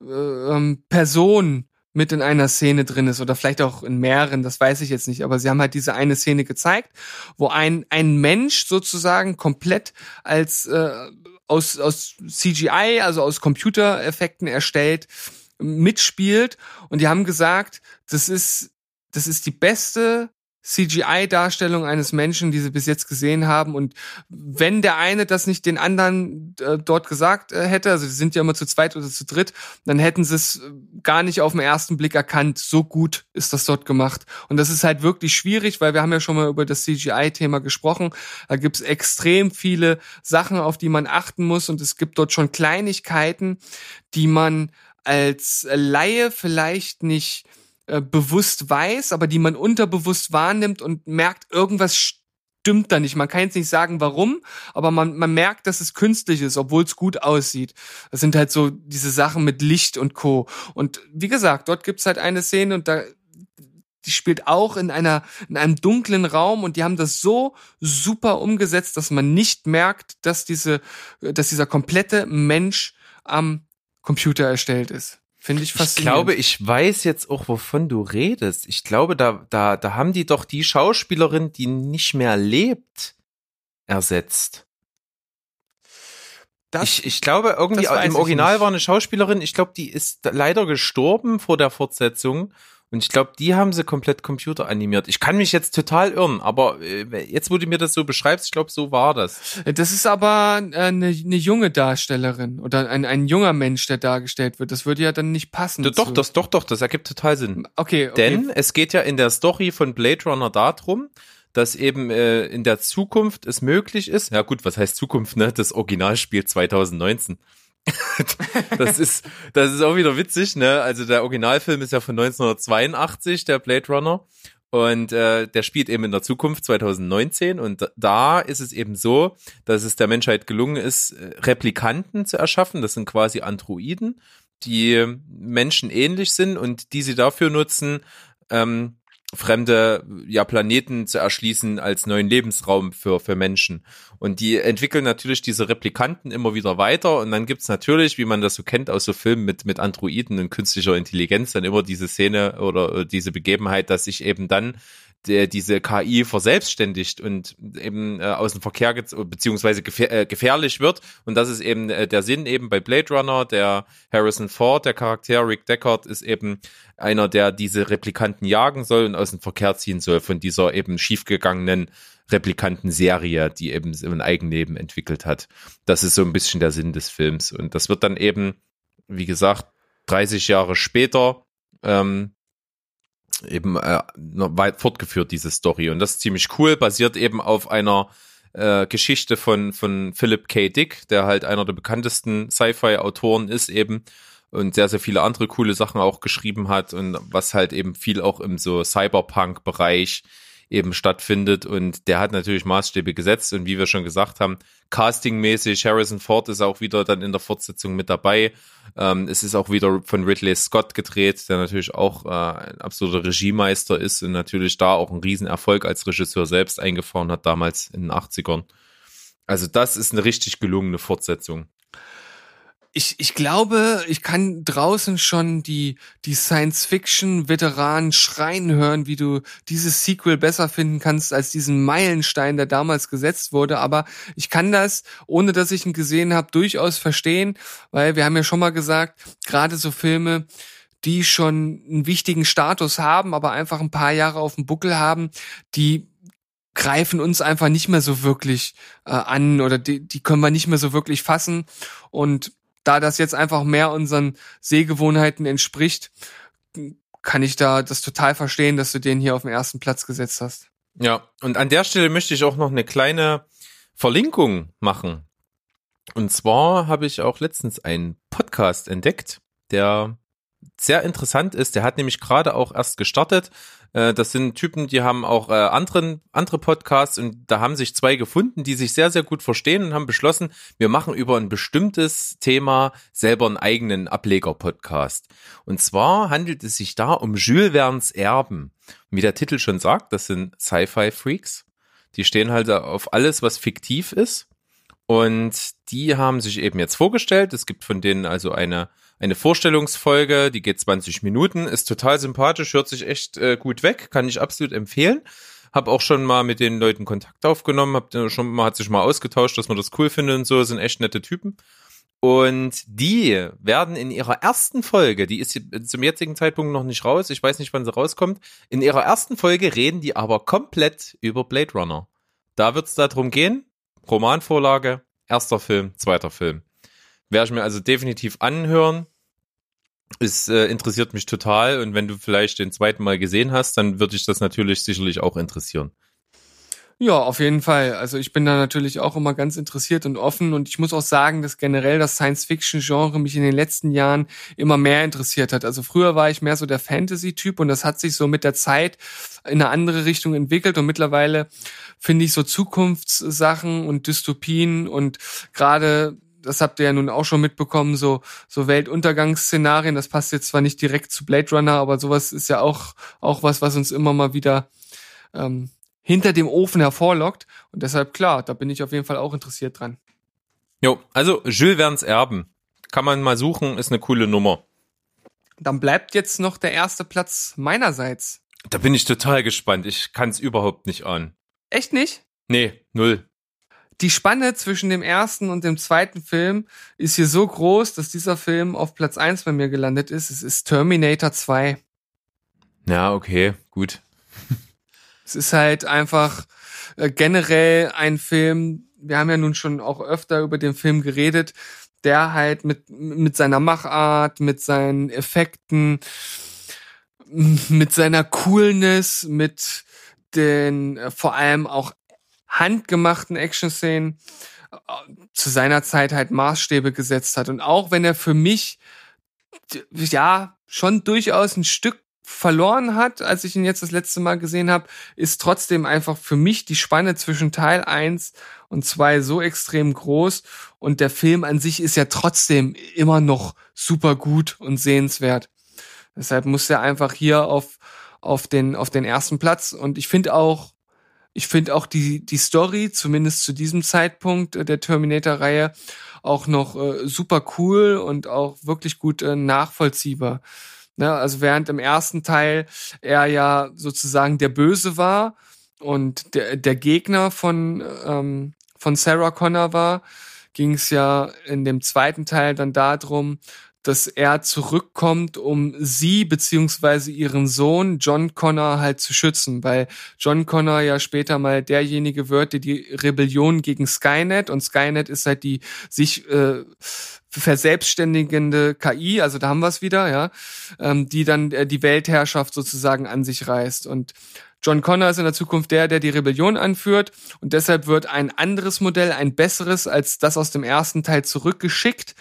äh, ähm, Person mit in einer Szene drin ist oder vielleicht auch in mehreren, das weiß ich jetzt nicht, aber sie haben halt diese eine Szene gezeigt, wo ein ein Mensch sozusagen komplett als äh, aus aus CGI, also aus Computereffekten erstellt mitspielt. Und die haben gesagt, das ist das ist die beste CGI-Darstellung eines Menschen, die sie bis jetzt gesehen haben. Und wenn der eine das nicht den anderen äh, dort gesagt äh, hätte, also sie sind ja immer zu zweit oder zu dritt, dann hätten sie es äh, gar nicht auf den ersten Blick erkannt. So gut ist das dort gemacht. Und das ist halt wirklich schwierig, weil wir haben ja schon mal über das CGI-Thema gesprochen. Da gibt es extrem viele Sachen, auf die man achten muss. Und es gibt dort schon Kleinigkeiten, die man als Laie vielleicht nicht äh, bewusst weiß, aber die man unterbewusst wahrnimmt und merkt, irgendwas stimmt da nicht. Man kann jetzt nicht sagen, warum, aber man, man merkt, dass es künstlich ist, obwohl es gut aussieht. Das sind halt so diese Sachen mit Licht und Co. Und wie gesagt, dort gibt's halt eine Szene und da die spielt auch in einer in einem dunklen Raum und die haben das so super umgesetzt, dass man nicht merkt, dass diese dass dieser komplette Mensch am Computer erstellt ist. Finde ich Ich faszinierend. glaube, ich weiß jetzt auch, wovon du redest. Ich glaube, da, da, da haben die doch die Schauspielerin, die nicht mehr lebt, ersetzt. das, ich, ich glaube, irgendwie im ich Original war eine Schauspielerin, ich glaube, die ist leider gestorben vor der Fortsetzung. Und ich glaube, die haben sie komplett computeranimiert. Ich kann mich jetzt total irren, aber äh, jetzt, wo du mir das so beschreibst, ich glaube, so war das. das ist aber äh, eine, eine junge Darstellerin oder ein, ein junger Mensch, der dargestellt wird. Das würde ja dann nicht passen. Doch, zu- das, doch, doch, das ergibt total Sinn. Okay, okay. Denn es geht ja in der Story von Blade Runner darum, dass eben äh, in der Zukunft es möglich ist, ja gut, was heißt Zukunft, ne? Das Original spielt 2019. (laughs) das ist, das ist auch wieder witzig, ne? Also der Originalfilm ist ja von 1982, der Blade Runner. Und äh, der spielt eben in der Zukunft 2019 und da ist es eben so, dass es der Menschheit gelungen ist, äh, Replikanten zu erschaffen. Das sind quasi Androiden, die Menschen ähnlich sind und die sie dafür nutzen, ähm, fremde ja, Planeten zu erschließen als neuen Lebensraum für, für Menschen. Und die entwickeln natürlich diese Replikanten immer wieder weiter. Und dann gibt's natürlich, wie man das so kennt aus so Filmen mit, mit Androiden und künstlicher Intelligenz, dann immer diese Szene oder diese Begebenheit, dass sich eben dann der diese KI verselbstständigt und eben äh, aus dem Verkehr beziehungsweise gefähr äh, gefährlich wird und das ist eben äh, der Sinn eben bei Blade Runner der Harrison Ford der Charakter Rick Deckard ist eben einer der diese Replikanten jagen soll und aus dem Verkehr ziehen soll von dieser eben schiefgegangenen Replikanten-Serie, die eben ein Eigenleben entwickelt hat. Das ist so ein bisschen der Sinn des Films und das wird dann eben wie gesagt 30 Jahre später ähm, eben äh, weit fortgeführt, diese Story. Und das ist ziemlich cool, basiert eben auf einer äh, Geschichte von, von Philip K. Dick, der halt einer der bekanntesten Sci-Fi-Autoren ist eben und sehr, sehr viele andere coole Sachen auch geschrieben hat und was halt eben viel auch im so Cyberpunk-Bereich eben stattfindet. Und der hat natürlich Maßstäbe gesetzt. Und wie wir schon gesagt haben, castingmäßig, Harrison Ford ist auch wieder dann in der Fortsetzung mit dabei. Ähm, es ist auch wieder von Ridley Scott gedreht, der natürlich auch äh, ein absoluter Regiemeister ist und natürlich da auch einen Riesenerfolg als Regisseur selbst eingefahren hat, damals in den 80ern. Also das ist eine richtig gelungene Fortsetzung ich, ich glaube, ich kann draußen schon die, die Science-Fiction-Veteranen schreien hören, wie du dieses Sequel besser finden kannst als diesen Meilenstein, der damals gesetzt wurde. Aber ich kann das, ohne dass ich ihn gesehen habe, durchaus verstehen, weil wir haben ja schon mal gesagt, gerade so Filme, die schon einen wichtigen Status haben, aber einfach ein paar Jahre auf dem Buckel haben, die greifen uns einfach nicht mehr so wirklich äh, an oder die, die können wir nicht mehr so wirklich fassen. Und da das jetzt einfach mehr unseren Sehgewohnheiten entspricht, kann ich da das total verstehen, dass du den hier auf den ersten Platz gesetzt hast. Ja, und an der Stelle möchte ich auch noch eine kleine Verlinkung machen. Und zwar habe ich auch letztens einen Podcast entdeckt, der sehr interessant ist. Der hat nämlich gerade auch erst gestartet. Äh, das sind Typen, die haben auch äh, anderen, andere Podcasts und da haben sich zwei gefunden, die sich sehr, sehr gut verstehen und haben beschlossen, wir machen über ein bestimmtes Thema selber einen eigenen Ableger-Podcast. Und zwar handelt es sich da um Jules Verne's Erben. wie der Titel schon sagt, das sind Sci-Fi-Freaks. Die stehen halt auf alles, was fiktiv ist. Und die haben sich eben jetzt vorgestellt. Es gibt von denen also eine eine Vorstellungsfolge, die geht 20 Minuten, ist total sympathisch, hört sich echt äh, gut weg, kann ich absolut empfehlen. Hab auch schon mal mit den Leuten Kontakt aufgenommen, hab schon mal hat sich mal ausgetauscht, dass man das cool findet und so, sind echt nette Typen. Und die werden in ihrer ersten Folge, die ist zum jetzigen Zeitpunkt noch nicht raus, ich weiß nicht, wann sie rauskommt, in ihrer ersten Folge reden die aber komplett über Blade Runner. Da wird es darum gehen, Romanvorlage, erster Film, zweiter Film. Werde ich mir also definitiv anhören. Es äh, interessiert mich total und wenn du vielleicht den zweiten Mal gesehen hast, dann würde ich das natürlich sicherlich auch interessieren. Ja, auf jeden Fall. Also ich bin da natürlich auch immer ganz interessiert und offen und ich muss auch sagen, dass generell das Science-Fiction-Genre mich in den letzten Jahren immer mehr interessiert hat. Also früher war ich mehr so der Fantasy-Typ und das hat sich so mit der Zeit in eine andere Richtung entwickelt und mittlerweile finde ich so Zukunftssachen und Dystopien und gerade das habt ihr ja nun auch schon mitbekommen, so, so Weltuntergangsszenarien, das passt jetzt zwar nicht direkt zu Blade Runner, aber sowas ist ja auch, auch was, was uns immer mal wieder ähm, hinter dem Ofen hervorlockt. Und deshalb, klar, da bin ich auf jeden Fall auch interessiert dran. Jo, also Jules Verne's Erben. Kann man mal suchen, ist eine coole Nummer. Dann bleibt jetzt noch der erste Platz meinerseits. Da bin ich total gespannt. Ich kann es überhaupt nicht ahnen. Echt nicht? Nee, null die Spanne zwischen dem ersten und dem zweiten Film ist hier so groß, dass dieser Film auf Platz eins bei mir gelandet ist. Es ist Terminator 2. Ja, okay, gut. (laughs) es ist halt einfach äh, generell ein Film, wir haben ja nun schon auch öfter über den Film geredet, der halt mit, mit seiner Machart, mit seinen Effekten, mit seiner Coolness, mit den äh, vor allem auch handgemachten Action-Szenen zu seiner Zeit halt Maßstäbe gesetzt hat. Und auch wenn er für mich ja schon durchaus ein Stück verloren hat, als ich ihn jetzt das letzte Mal gesehen habe, ist trotzdem einfach für mich die Spanne zwischen Teil 1 und 2 so extrem groß und der Film an sich ist ja trotzdem immer noch super gut und sehenswert. Deshalb muss er einfach hier auf auf den auf den ersten Platz und ich finde auch ich finde auch die die Story zumindest zu diesem Zeitpunkt der Terminator Reihe auch noch äh, super cool und auch wirklich gut äh, nachvollziehbar. Ne? Also während im ersten Teil er ja sozusagen der Böse war und der, der Gegner von, ähm, von Sarah Connor war, ging es ja in dem zweiten Teil dann darum, dass er zurückkommt, um sie beziehungsweise ihren Sohn John Connor halt zu schützen, weil John Connor ja später mal derjenige wird, der die Rebellion gegen Skynet und Skynet ist halt die sich äh, verselbstständigende KI, also da haben wir es wieder, ja, ähm, die dann äh, die Weltherrschaft sozusagen an sich reißt. Und John Connor ist in der Zukunft der, der die Rebellion anführt. Und deshalb wird ein anderes Modell, ein besseres als das aus dem ersten Teil zurückgeschickt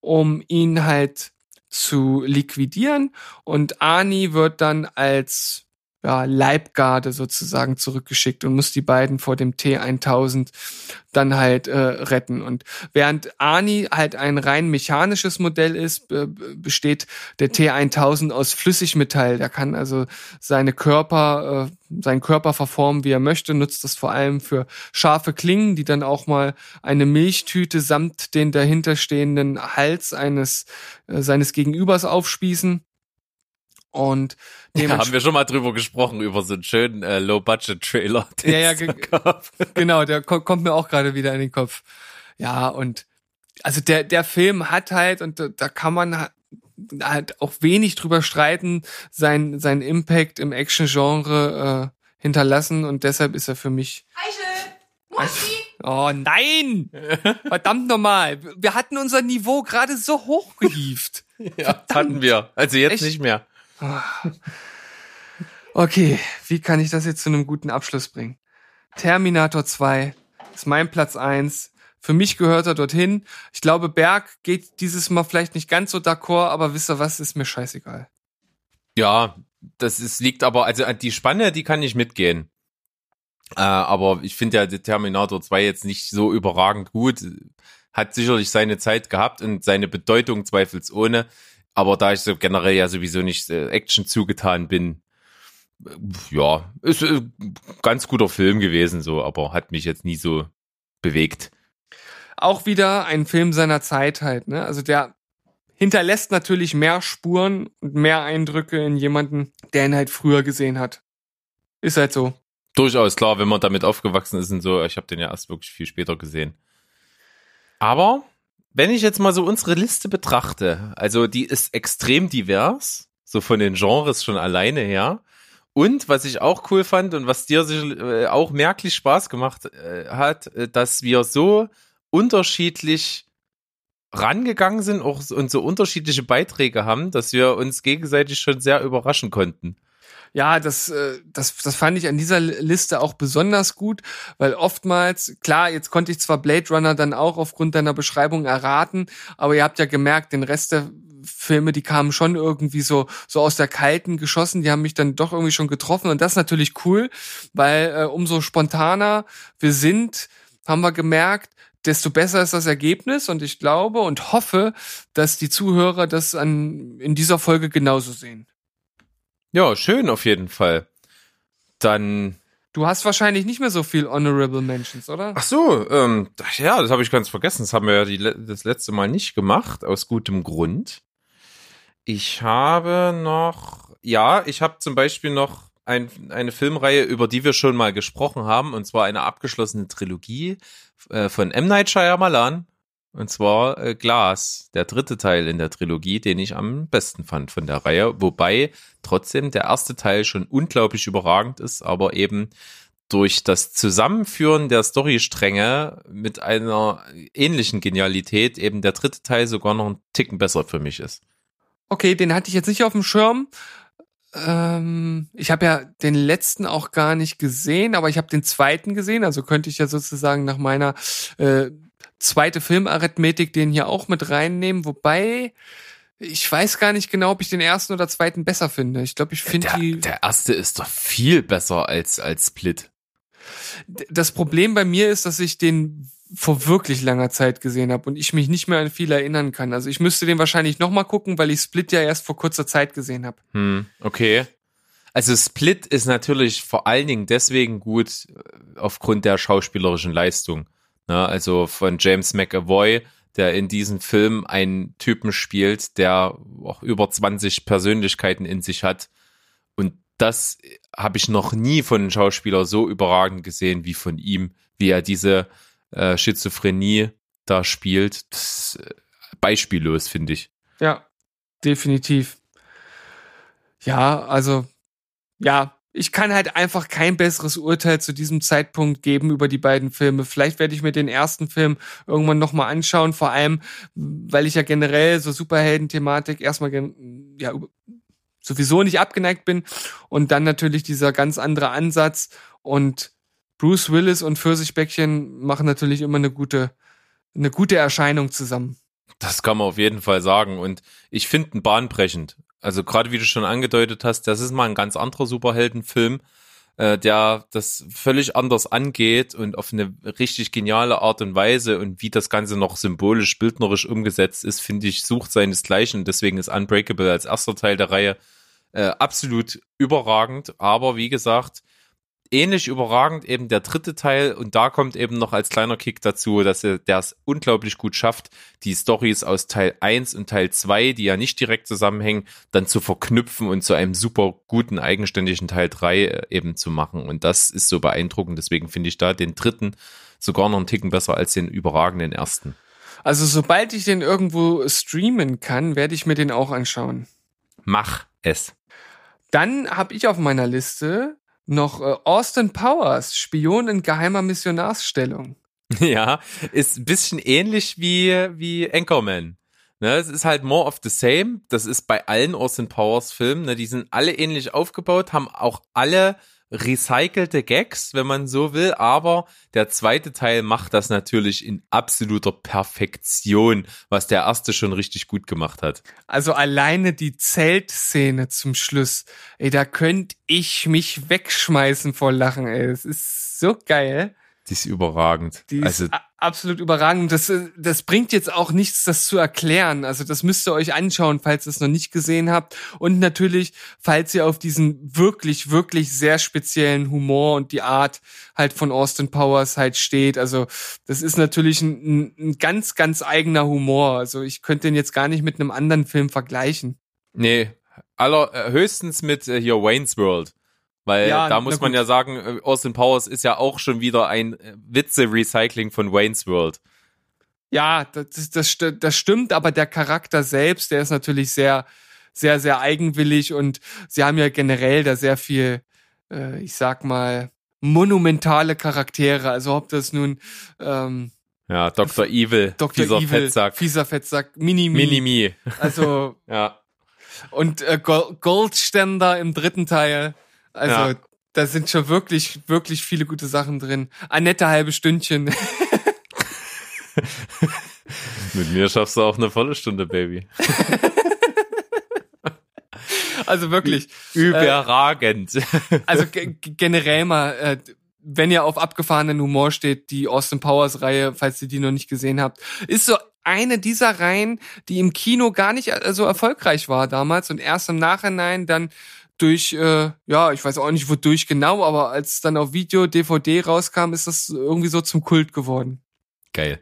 um ihn halt zu liquidieren. Und Ani wird dann als ja, Leibgarde sozusagen zurückgeschickt und muss die beiden vor dem T1000 dann halt äh, retten. Und während Ani halt ein rein mechanisches Modell ist, besteht der T1000 aus Flüssigmetall. Der kann also seine Körper, äh, seinen Körper verformen, wie er möchte, nutzt das vor allem für scharfe Klingen, die dann auch mal eine Milchtüte samt den dahinterstehenden Hals eines äh, seines Gegenübers aufspießen. Und ja, haben wir schon mal drüber gesprochen, über so einen schönen äh, Low-Budget-Trailer. (laughs) Ja, ja, ge genau, der ko kommt mir auch gerade wieder in den Kopf. Ja, und also der, der Film hat halt, und da, da kann man halt auch wenig drüber streiten, sein, sein Impact im Action-Genre äh, hinterlassen und deshalb ist er für mich. Eichel! Oh nein! Verdammt nochmal. Wir hatten unser Niveau gerade so hochgehieft. (laughs) ja, Verdammt. hatten wir. Also jetzt Echt? nicht mehr. Okay, wie kann ich das jetzt zu einem guten Abschluss bringen? Terminator 2 ist mein Platz 1. Für mich gehört er dorthin. Ich glaube, Berg geht dieses Mal vielleicht nicht ganz so d'accord, aber wisst ihr was, ist mir scheißegal. Ja, das ist, liegt aber, also die Spanne, die kann ich mitgehen. Äh, aber ich finde ja Terminator 2 jetzt nicht so überragend gut. Hat sicherlich seine Zeit gehabt und seine Bedeutung zweifelsohne. Aber da ich so generell ja sowieso nicht äh, Action zugetan bin, äh, ja, ist äh, ganz guter Film gewesen, so, aber hat mich jetzt nie so bewegt. Auch wieder ein Film seiner Zeit halt, ne? Also der hinterlässt natürlich mehr Spuren und mehr Eindrücke in jemanden, der ihn halt früher gesehen hat. Ist halt so. Durchaus klar, wenn man damit aufgewachsen ist und so. Ich habe den ja erst wirklich viel später gesehen. Aber wenn ich jetzt mal so unsere Liste betrachte, also die ist extrem divers, so von den Genres schon alleine her. Und was ich auch cool fand und was dir äh, auch merklich Spaß gemacht äh, hat, äh, dass wir so unterschiedlich rangegangen sind und so unterschiedliche Beiträge haben, dass wir uns gegenseitig schon sehr überraschen konnten. Ja, das, äh, das, das fand ich an dieser Liste auch besonders gut, weil oftmals, klar, jetzt konnte ich zwar Blade Runner dann auch aufgrund deiner Beschreibung erraten, aber ihr habt ja gemerkt, den Rest der Filme, die kamen schon irgendwie so so aus der kalten geschossen, die haben mich dann doch irgendwie schon getroffen und das ist natürlich cool, weil äh, umso spontaner wir sind, haben wir gemerkt, desto besser ist das Ergebnis und ich glaube und hoffe, dass die Zuhörer das an in dieser Folge genauso sehen. Ja, schön auf jeden Fall. Dann. Du hast wahrscheinlich nicht mehr so viel Honorable Mentions, oder? Ach so, ähm, ja, das habe ich ganz vergessen. Das haben wir ja die, das letzte Mal nicht gemacht, aus gutem Grund. Ich habe noch, ja, ich habe zum Beispiel noch ein, eine Filmreihe, über die wir schon mal gesprochen haben, und zwar eine abgeschlossene Trilogie äh, von M. Night Shyamalan, und zwar äh, Glas, der dritte Teil in der Trilogie, den ich am besten fand von der Reihe. Wobei trotzdem der erste Teil schon unglaublich überragend ist, aber eben durch das Zusammenführen der Storystränge mit einer ähnlichen Genialität eben der dritte Teil sogar noch einen Ticken besser für mich ist. Okay, den hatte ich jetzt nicht auf dem Schirm. Ähm, ich habe ja den letzten auch gar nicht gesehen, aber ich habe den zweiten gesehen, also könnte ich ja sozusagen nach meiner äh, zweite Filmarithmetik den hier auch mit reinnehmen, wobei ich weiß gar nicht genau, ob ich den ersten oder zweiten besser finde. Ich glaube, ich finde Der, die. der erste ist doch viel besser als, als Split. Das Problem bei mir ist, dass ich den vor wirklich langer Zeit gesehen habe und ich mich nicht mehr an viel erinnern kann. Also ich müsste den wahrscheinlich noch mal gucken, weil ich Split ja erst vor kurzer Zeit gesehen habe. Hm, okay. Also Split ist natürlich vor allen Dingen deswegen gut äh, aufgrund der schauspielerischen Leistung. Ne? Also von James McAvoy, der in diesem Film einen Typen spielt, der auch über 20 Persönlichkeiten in sich hat. Und das habe ich noch nie von einem Schauspieler so überragend gesehen wie von ihm, wie er diese äh, Schizophrenie da spielt. Das ist äh, beispiellos, finde ich. Ja, definitiv. Ja, also, ja, ich kann halt einfach kein besseres Urteil zu diesem Zeitpunkt geben über die beiden Filme. Vielleicht werde ich mir den ersten Film irgendwann nochmal anschauen, vor allem, weil ich ja generell so Superhelden-Thematik erstmal ja, sowieso nicht abgeneigt bin und dann natürlich dieser ganz andere Ansatz und Bruce Willis und Pfirsichbäckchen machen natürlich immer eine gute, eine gute Erscheinung zusammen. Das kann man auf jeden Fall sagen. Und ich finde ihn bahnbrechend. Also gerade wie du schon angedeutet hast, das ist mal ein ganz anderer Superheldenfilm, äh, der das völlig anders angeht und auf eine richtig geniale Art und Weise und wie das Ganze noch symbolisch, bildnerisch umgesetzt ist, finde ich, sucht seinesgleichen. Deswegen ist Unbreakable als erster Teil der Reihe äh, absolut überragend. Aber wie gesagt, ähnlich überragend eben der dritte Teil und da kommt eben noch als kleiner Kick dazu, dass er der es unglaublich gut schafft, die Stories aus Teil 1 und Teil 2, die ja nicht direkt zusammenhängen, dann zu verknüpfen und zu einem super guten eigenständigen Teil 3 äh, eben zu machen und das ist so beeindruckend, deswegen finde ich da den dritten sogar noch einen Ticken besser als den überragenden ersten. Also sobald ich den irgendwo streamen kann, werde ich mir den auch anschauen. Mach es. Dann habe ich auf meiner Liste noch äh, Austin Powers, Spion in geheimer Missionarsstellung. (laughs) Ja, ist ein bisschen ähnlich wie, wie Anchorman. Ne, es ist halt more of the same. Das ist bei allen Austin Powers Filmen. Ne, die sind alle ähnlich aufgebaut, haben auch alle recycelte Gags, wenn man so will. Aber der zweite Teil macht das natürlich in absoluter Perfektion, was der erste schon richtig gut gemacht hat. Also alleine die Zeltszene zum Schluss, ey, da könnte ich mich wegschmeißen vor Lachen, ey. Es ist so geil. Die ist überragend. Die ist also a- absolut überragend. Das, äh, das bringt jetzt auch nichts, das zu erklären. Also das müsst ihr euch anschauen, falls ihr es noch nicht gesehen habt. Und natürlich, falls ihr auf diesen wirklich, wirklich sehr speziellen Humor und die Art halt von Austin Powers halt steht. Also das ist natürlich ein, ein, ein ganz, ganz eigener Humor. Also ich könnte den jetzt gar nicht mit einem anderen Film vergleichen. Nee, aller äh, höchstens mit äh, hier Wayne's World. Weil Ja, da muss man ja sagen, äh, Austin Powers ist ja auch schon wieder ein äh, Witze-Recycling von Wayne's World. Ja, das, das, das stimmt, aber der Charakter selbst, der ist natürlich sehr, sehr, sehr eigenwillig und sie haben ja generell da sehr viel, äh, ich sag mal, monumentale Charaktere. Also ob das nun ähm, Ja, Dr. Evil, Dr. dieser Evil, Fettsack. fieser Fettsack, Minimi, Minimi. also (laughs) Ja. und äh, Go- Goldständer im dritten Teil. Also Ja. da sind schon wirklich, wirklich viele gute Sachen drin. Annette halbe Stündchen. (laughs) Mit mir schaffst du auch eine volle Stunde, Baby. Also wirklich. Überragend. Also ge- ge- generell mal, äh, wenn ihr auf abgefahrenen Humor steht, die Austin Powers Reihe, falls ihr die noch nicht gesehen habt, ist so eine dieser Reihen, die im Kino gar nicht äh, so erfolgreich war damals und erst im Nachhinein dann durch, äh, ja, ich weiß auch nicht wodurch genau, aber als es dann auf Video, DVD rauskam, ist das irgendwie so zum Kult geworden. Geil.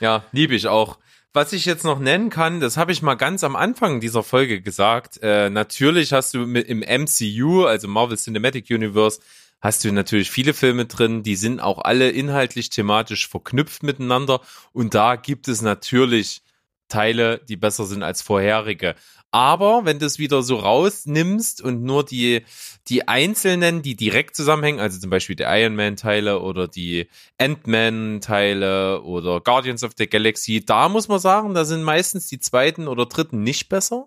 Ja, liebe ich auch. Was ich jetzt noch nennen kann, das habe ich mal ganz am Anfang dieser Folge gesagt. Äh, natürlich hast du mit, im MCU, also Marvel Cinematic Universe, hast du natürlich viele Filme drin, die sind auch alle inhaltlich thematisch verknüpft miteinander und da gibt es natürlich Teile, die besser sind als vorherige. Aber wenn du es wieder so rausnimmst und nur die, die einzelnen, die direkt zusammenhängen, also zum Beispiel die Iron Man-Teile oder die Ant-Man-Teile oder Guardians of the Galaxy, da muss man sagen, da sind meistens die zweiten oder dritten nicht besser.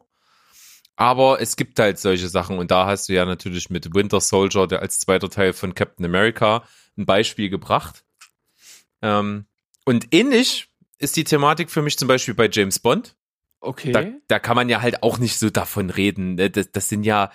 Aber es gibt halt solche Sachen und da hast du ja natürlich mit Winter Soldier, der als zweiter Teil von Captain America, ein Beispiel gebracht. Ähm, Und ähnlich ist die Thematik für mich zum Beispiel bei James Bond. Okay. Da, da kann man ja halt auch nicht so davon reden. ne? Das, das sind ja,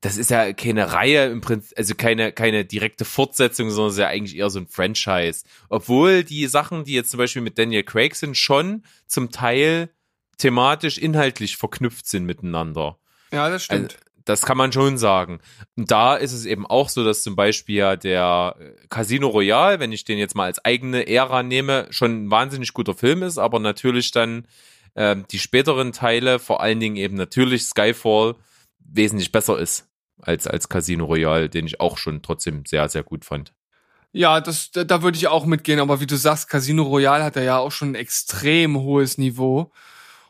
das ist ja keine Reihe im Prinzip, also keine, keine direkte Fortsetzung, sondern es ist ja eigentlich eher so ein Franchise. Obwohl die Sachen, die jetzt zum Beispiel mit Daniel Craig sind, schon zum Teil thematisch, inhaltlich verknüpft sind miteinander. ja, das stimmt. Also, das kann man schon sagen. Und da ist es eben auch so, dass zum Beispiel ja der äh, Casino Royale, wenn ich den jetzt mal als eigene Ära nehme, schon ein wahnsinnig guter Film ist, aber natürlich dann ähm, die späteren Teile, vor allen Dingen eben natürlich Skyfall, wesentlich besser ist als, als Casino Royale, den ich auch schon trotzdem sehr, sehr gut fand. Ja, das, da, würde ich auch mitgehen, aber wie du sagst, Casino Royale hat ja auch schon ein extrem hohes Niveau.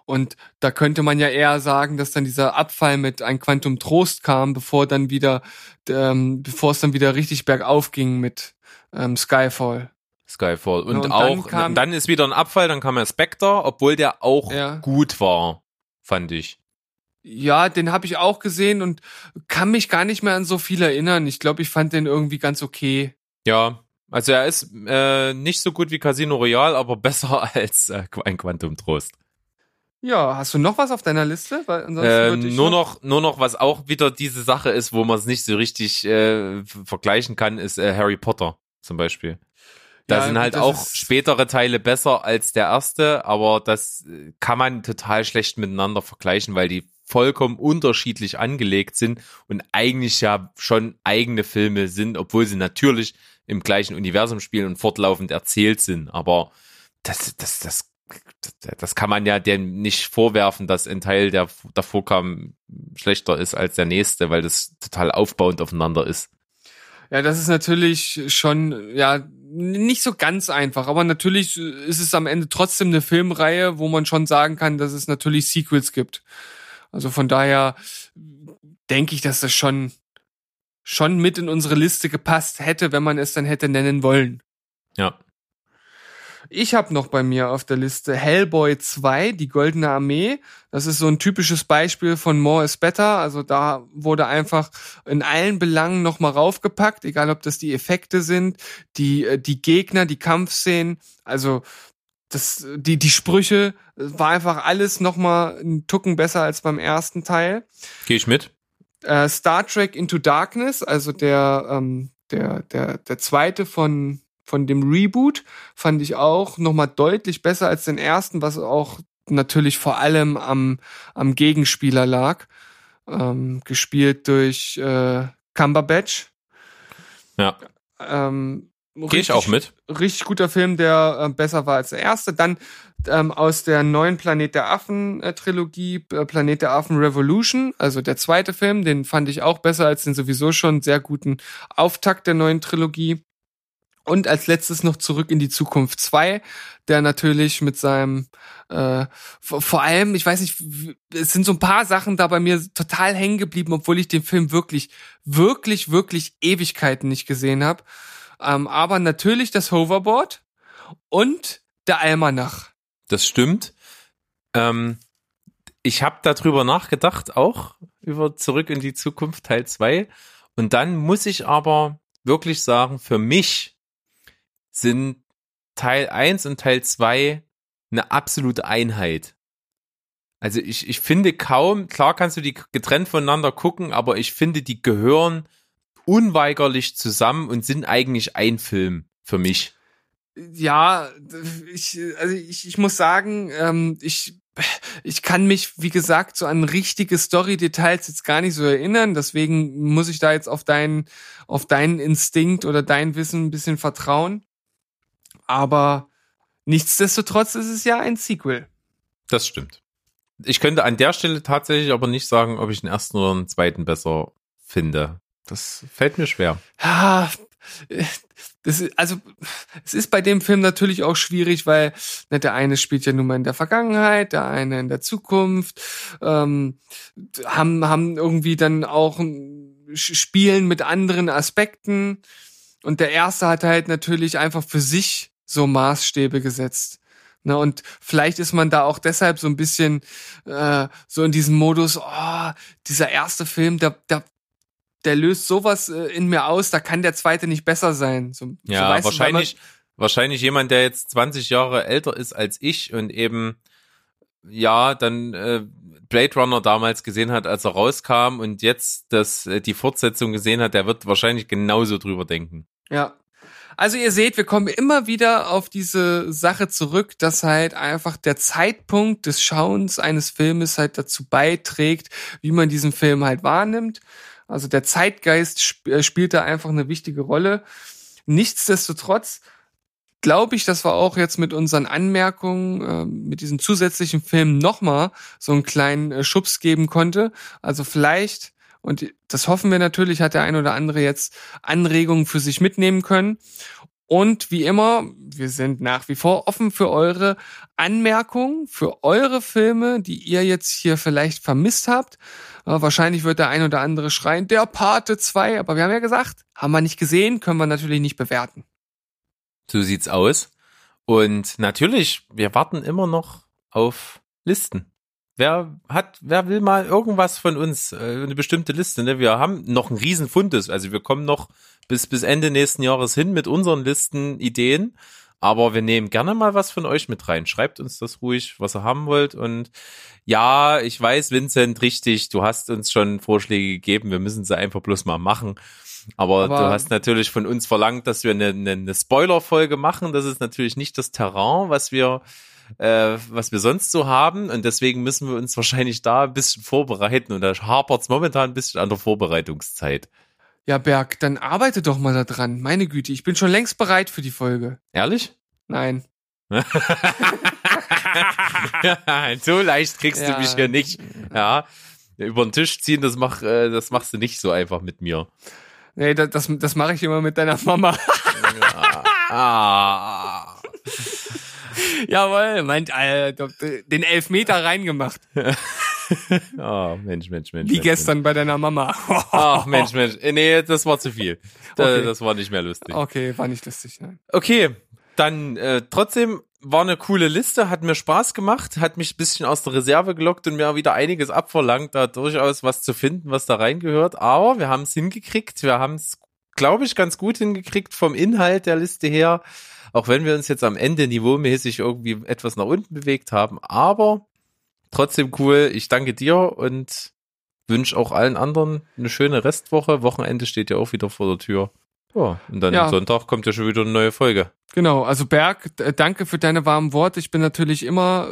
Und da könnte man ja eher sagen, dass dann dieser Abfall mit ein Quantum Trost kam, bevor dann wieder, ähm, bevor es dann wieder richtig bergauf ging mit ähm, Skyfall. Skyfall. Und, und dann auch, kam- dann ist wieder ein Abfall, dann kam ja Spectre, obwohl der auch Ja. gut war, fand ich. Ja, den habe ich auch gesehen und kann mich gar nicht mehr an so viel erinnern. Ich glaube, ich fand den irgendwie ganz okay. Ja, also er ist äh, nicht so gut wie Casino Royale, aber (laughs) besser als äh, ein Quantum Trost. Ja, hast du noch was auf deiner Liste? Äh, nur noch, nur noch, was auch wieder diese Sache ist, wo man es nicht so richtig äh, vergleichen kann, ist äh, Harry Potter zum Beispiel. Da Ja, sind halt auch spätere Teile besser als der erste, aber das äh, kann man total schlecht miteinander vergleichen, weil die vollkommen unterschiedlich angelegt sind und eigentlich ja schon eigene Filme sind, obwohl sie natürlich im gleichen Universum spielen und fortlaufend erzählt sind. Aber das, das, das, das, das kann man ja dem nicht vorwerfen, dass ein Teil, der davor kam, schlechter ist als der nächste, weil das total aufbauend aufeinander ist. Ja, das ist natürlich schon, ja, nicht so ganz einfach, aber natürlich ist es am Ende trotzdem eine Filmreihe, wo man schon sagen kann, dass es natürlich Sequels gibt. Also von daher denke ich, dass das schon, schon mit in unsere Liste gepasst hätte, wenn man es dann hätte nennen wollen. Ja. Ich habe noch bei mir auf der Liste Hellboy 2, die Goldene Armee. Das ist so ein typisches Beispiel von More is Better. Also da wurde einfach in allen Belangen nochmal raufgepackt, egal ob das die Effekte sind, die, äh, die Gegner, die Kampfszenen, also das, die, die Sprüche, war einfach alles nochmal einen Tucken besser als beim ersten Teil. Gehe ich mit? Äh, Star Trek Into Darkness, also der, ähm, der, der, der zweite von, von dem Reboot, fand ich auch nochmal deutlich besser als den ersten, was auch natürlich vor allem am, am Gegenspieler lag. Ähm, gespielt durch äh, Cumberbatch. Ja. Ähm, Gehe ich richtig- auch mit. richtig guter Film, der äh, besser war als der erste. Dann ähm, aus der neuen Planet der Affen äh, Trilogie, äh, Planet der Affen Revolution, also der zweite Film, den fand ich auch besser als den sowieso schon sehr guten Auftakt der neuen Trilogie. Und als letztes noch zurück in die Zukunft 2, der natürlich mit seinem äh, vor, allem, ich weiß nicht, es sind so ein paar Sachen da bei mir total hängen geblieben, obwohl ich den Film wirklich, wirklich, wirklich Ewigkeiten nicht gesehen habe. Ähm, aber natürlich das Hoverboard und der Almanach. Das stimmt. Ähm, ich habe darüber nachgedacht, auch über Zurück in die Zukunft Teil 2. Und dann muss ich aber wirklich sagen, für mich sind Teil 1 und Teil 2 eine absolute Einheit. Also ich, ich finde kaum, klar kannst du die getrennt voneinander gucken, aber ich finde, die gehören unweigerlich zusammen und sind eigentlich ein Film für mich. Ja, ich, also ich, ich muss sagen, ähm, ich, ich kann mich, wie gesagt, so an richtige Story-Details jetzt gar nicht so erinnern. Deswegen muss ich da jetzt auf deinen, auf deinen Instinkt oder dein Wissen ein bisschen vertrauen. Aber nichtsdestotrotz ist es ja ein Sequel. Das stimmt. Ich könnte an der Stelle tatsächlich aber nicht sagen, ob ich den ersten oder den zweiten besser finde. Das fällt mir schwer. Ja, das ist, also es ist bei dem Film natürlich auch schwierig, weil ne, der eine spielt ja nun mal in der Vergangenheit, der eine in der Zukunft, ähm, haben haben irgendwie dann auch Sch- Spielen mit anderen Aspekten und der erste hat halt natürlich einfach für sich so Maßstäbe gesetzt. Ne, und vielleicht ist man da auch deshalb so ein bisschen äh, so in diesem Modus, oh, dieser erste Film, der, der, der löst sowas äh, in mir aus, da kann der zweite nicht besser sein. So, Ja, so, weißt du, wahrscheinlich, wahrscheinlich jemand, der jetzt 20 Jahre älter ist als ich und eben ja dann äh, Blade Runner damals gesehen hat, als er rauskam und jetzt das äh, die Fortsetzung gesehen hat, der wird wahrscheinlich genauso drüber denken. Ja. Also ihr seht, wir kommen immer wieder auf diese Sache zurück, dass halt einfach der Zeitpunkt des Schauens eines Filmes halt dazu beiträgt, wie man diesen Film halt wahrnimmt. Also der Zeitgeist sp äh, spielt da einfach eine wichtige Rolle. Nichtsdestotrotz glaube ich, dass wir auch jetzt mit unseren Anmerkungen, äh, mit diesen zusätzlichen Filmen nochmal so einen kleinen äh, Schubs geben konnte. Also vielleicht, und das hoffen wir natürlich, hat der ein oder andere jetzt Anregungen für sich mitnehmen können. Und wie immer, wir sind nach wie vor offen für eure Anmerkungen, für eure Filme, die ihr jetzt hier vielleicht vermisst habt. Äh, wahrscheinlich wird der ein oder andere schreien, der Pate 2, aber wir haben ja gesagt, haben wir nicht gesehen, können wir natürlich nicht bewerten. So sieht's aus. Und natürlich, wir warten immer noch auf Listen. Wer hat, wer will mal irgendwas von uns, äh, eine bestimmte Liste, ne? Wir haben noch einen riesen Fundus, also wir kommen noch bis, bis Ende nächsten Jahres hin mit unseren Listen, Ideen. Aber wir nehmen gerne mal was von euch mit rein. Schreibt uns das ruhig, was ihr haben wollt. Und ja, ich weiß, Vincent, richtig, du hast uns schon Vorschläge gegeben. Wir müssen sie einfach bloß mal machen. Aber, Aber- du hast natürlich von uns verlangt, dass wir eine, eine, eine Spoiler-Folge machen. Das ist natürlich nicht das Terrain, was wir, äh, was wir sonst so haben. Und deswegen müssen wir uns wahrscheinlich da ein bisschen vorbereiten. Und da hapert's momentan ein bisschen an der Vorbereitungszeit. Ja, Berg, dann arbeite doch mal da dran. Meine Güte, ich bin schon längst bereit für die Folge. Ehrlich? Nein. (laughs) so leicht kriegst Ja. du mich hier nicht. Ja. Über den Tisch ziehen, das, mach, äh, das machst du nicht so einfach mit mir. Nee, das, das, das mache ich immer mit deiner Mama. Ah. Jawohl, meint, äh, den Elfmeter reingemacht. Oh, (laughs) Mensch, Mensch, Mensch. Wie Mensch, gestern bei deiner Mama. Mensch. (laughs) Ach, Mensch, Mensch. Äh, Nee, das war zu viel. Da- Okay. Das war nicht mehr lustig. Okay, war nicht lustig. Nein. Okay, dann äh, trotzdem war eine coole Liste, hat mir Spaß gemacht, hat mich ein bisschen aus der Reserve gelockt und mir wieder einiges abverlangt, da durchaus was zu finden, was da reingehört. Aber wir haben es hingekriegt, wir haben es, glaube ich, ganz gut hingekriegt vom Inhalt der Liste her, auch wenn wir uns jetzt am Ende niveaumäßig irgendwie etwas nach unten bewegt haben. Aber trotzdem cool, ich danke dir und wünsche auch allen anderen eine schöne Restwoche. Wochenende steht ja auch wieder vor der Tür. Ja, und dann Ja. Sonntag kommt ja schon wieder eine neue Folge. Genau, also Berg, danke für deine warmen Worte. Ich bin natürlich immer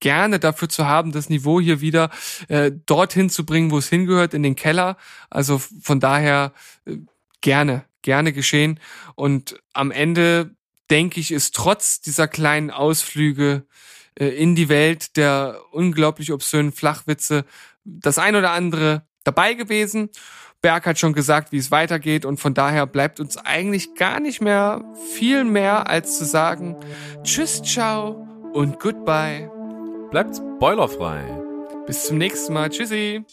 gerne dafür zu haben, das Niveau hier wieder äh, dorthin zu bringen, wo es hingehört, in den Keller. Also von daher äh, gerne, gerne geschehen. Und am Ende denke ich, ist trotz dieser kleinen Ausflüge äh, in die Welt der unglaublich obszönen Flachwitze das ein oder andere dabei gewesen. Berg hat schon gesagt, wie es weitergeht und von daher bleibt uns eigentlich gar nicht mehr viel mehr als zu sagen Tschüss, ciao und goodbye. Bleibt spoilerfrei. Bis zum nächsten Mal. Tschüssi.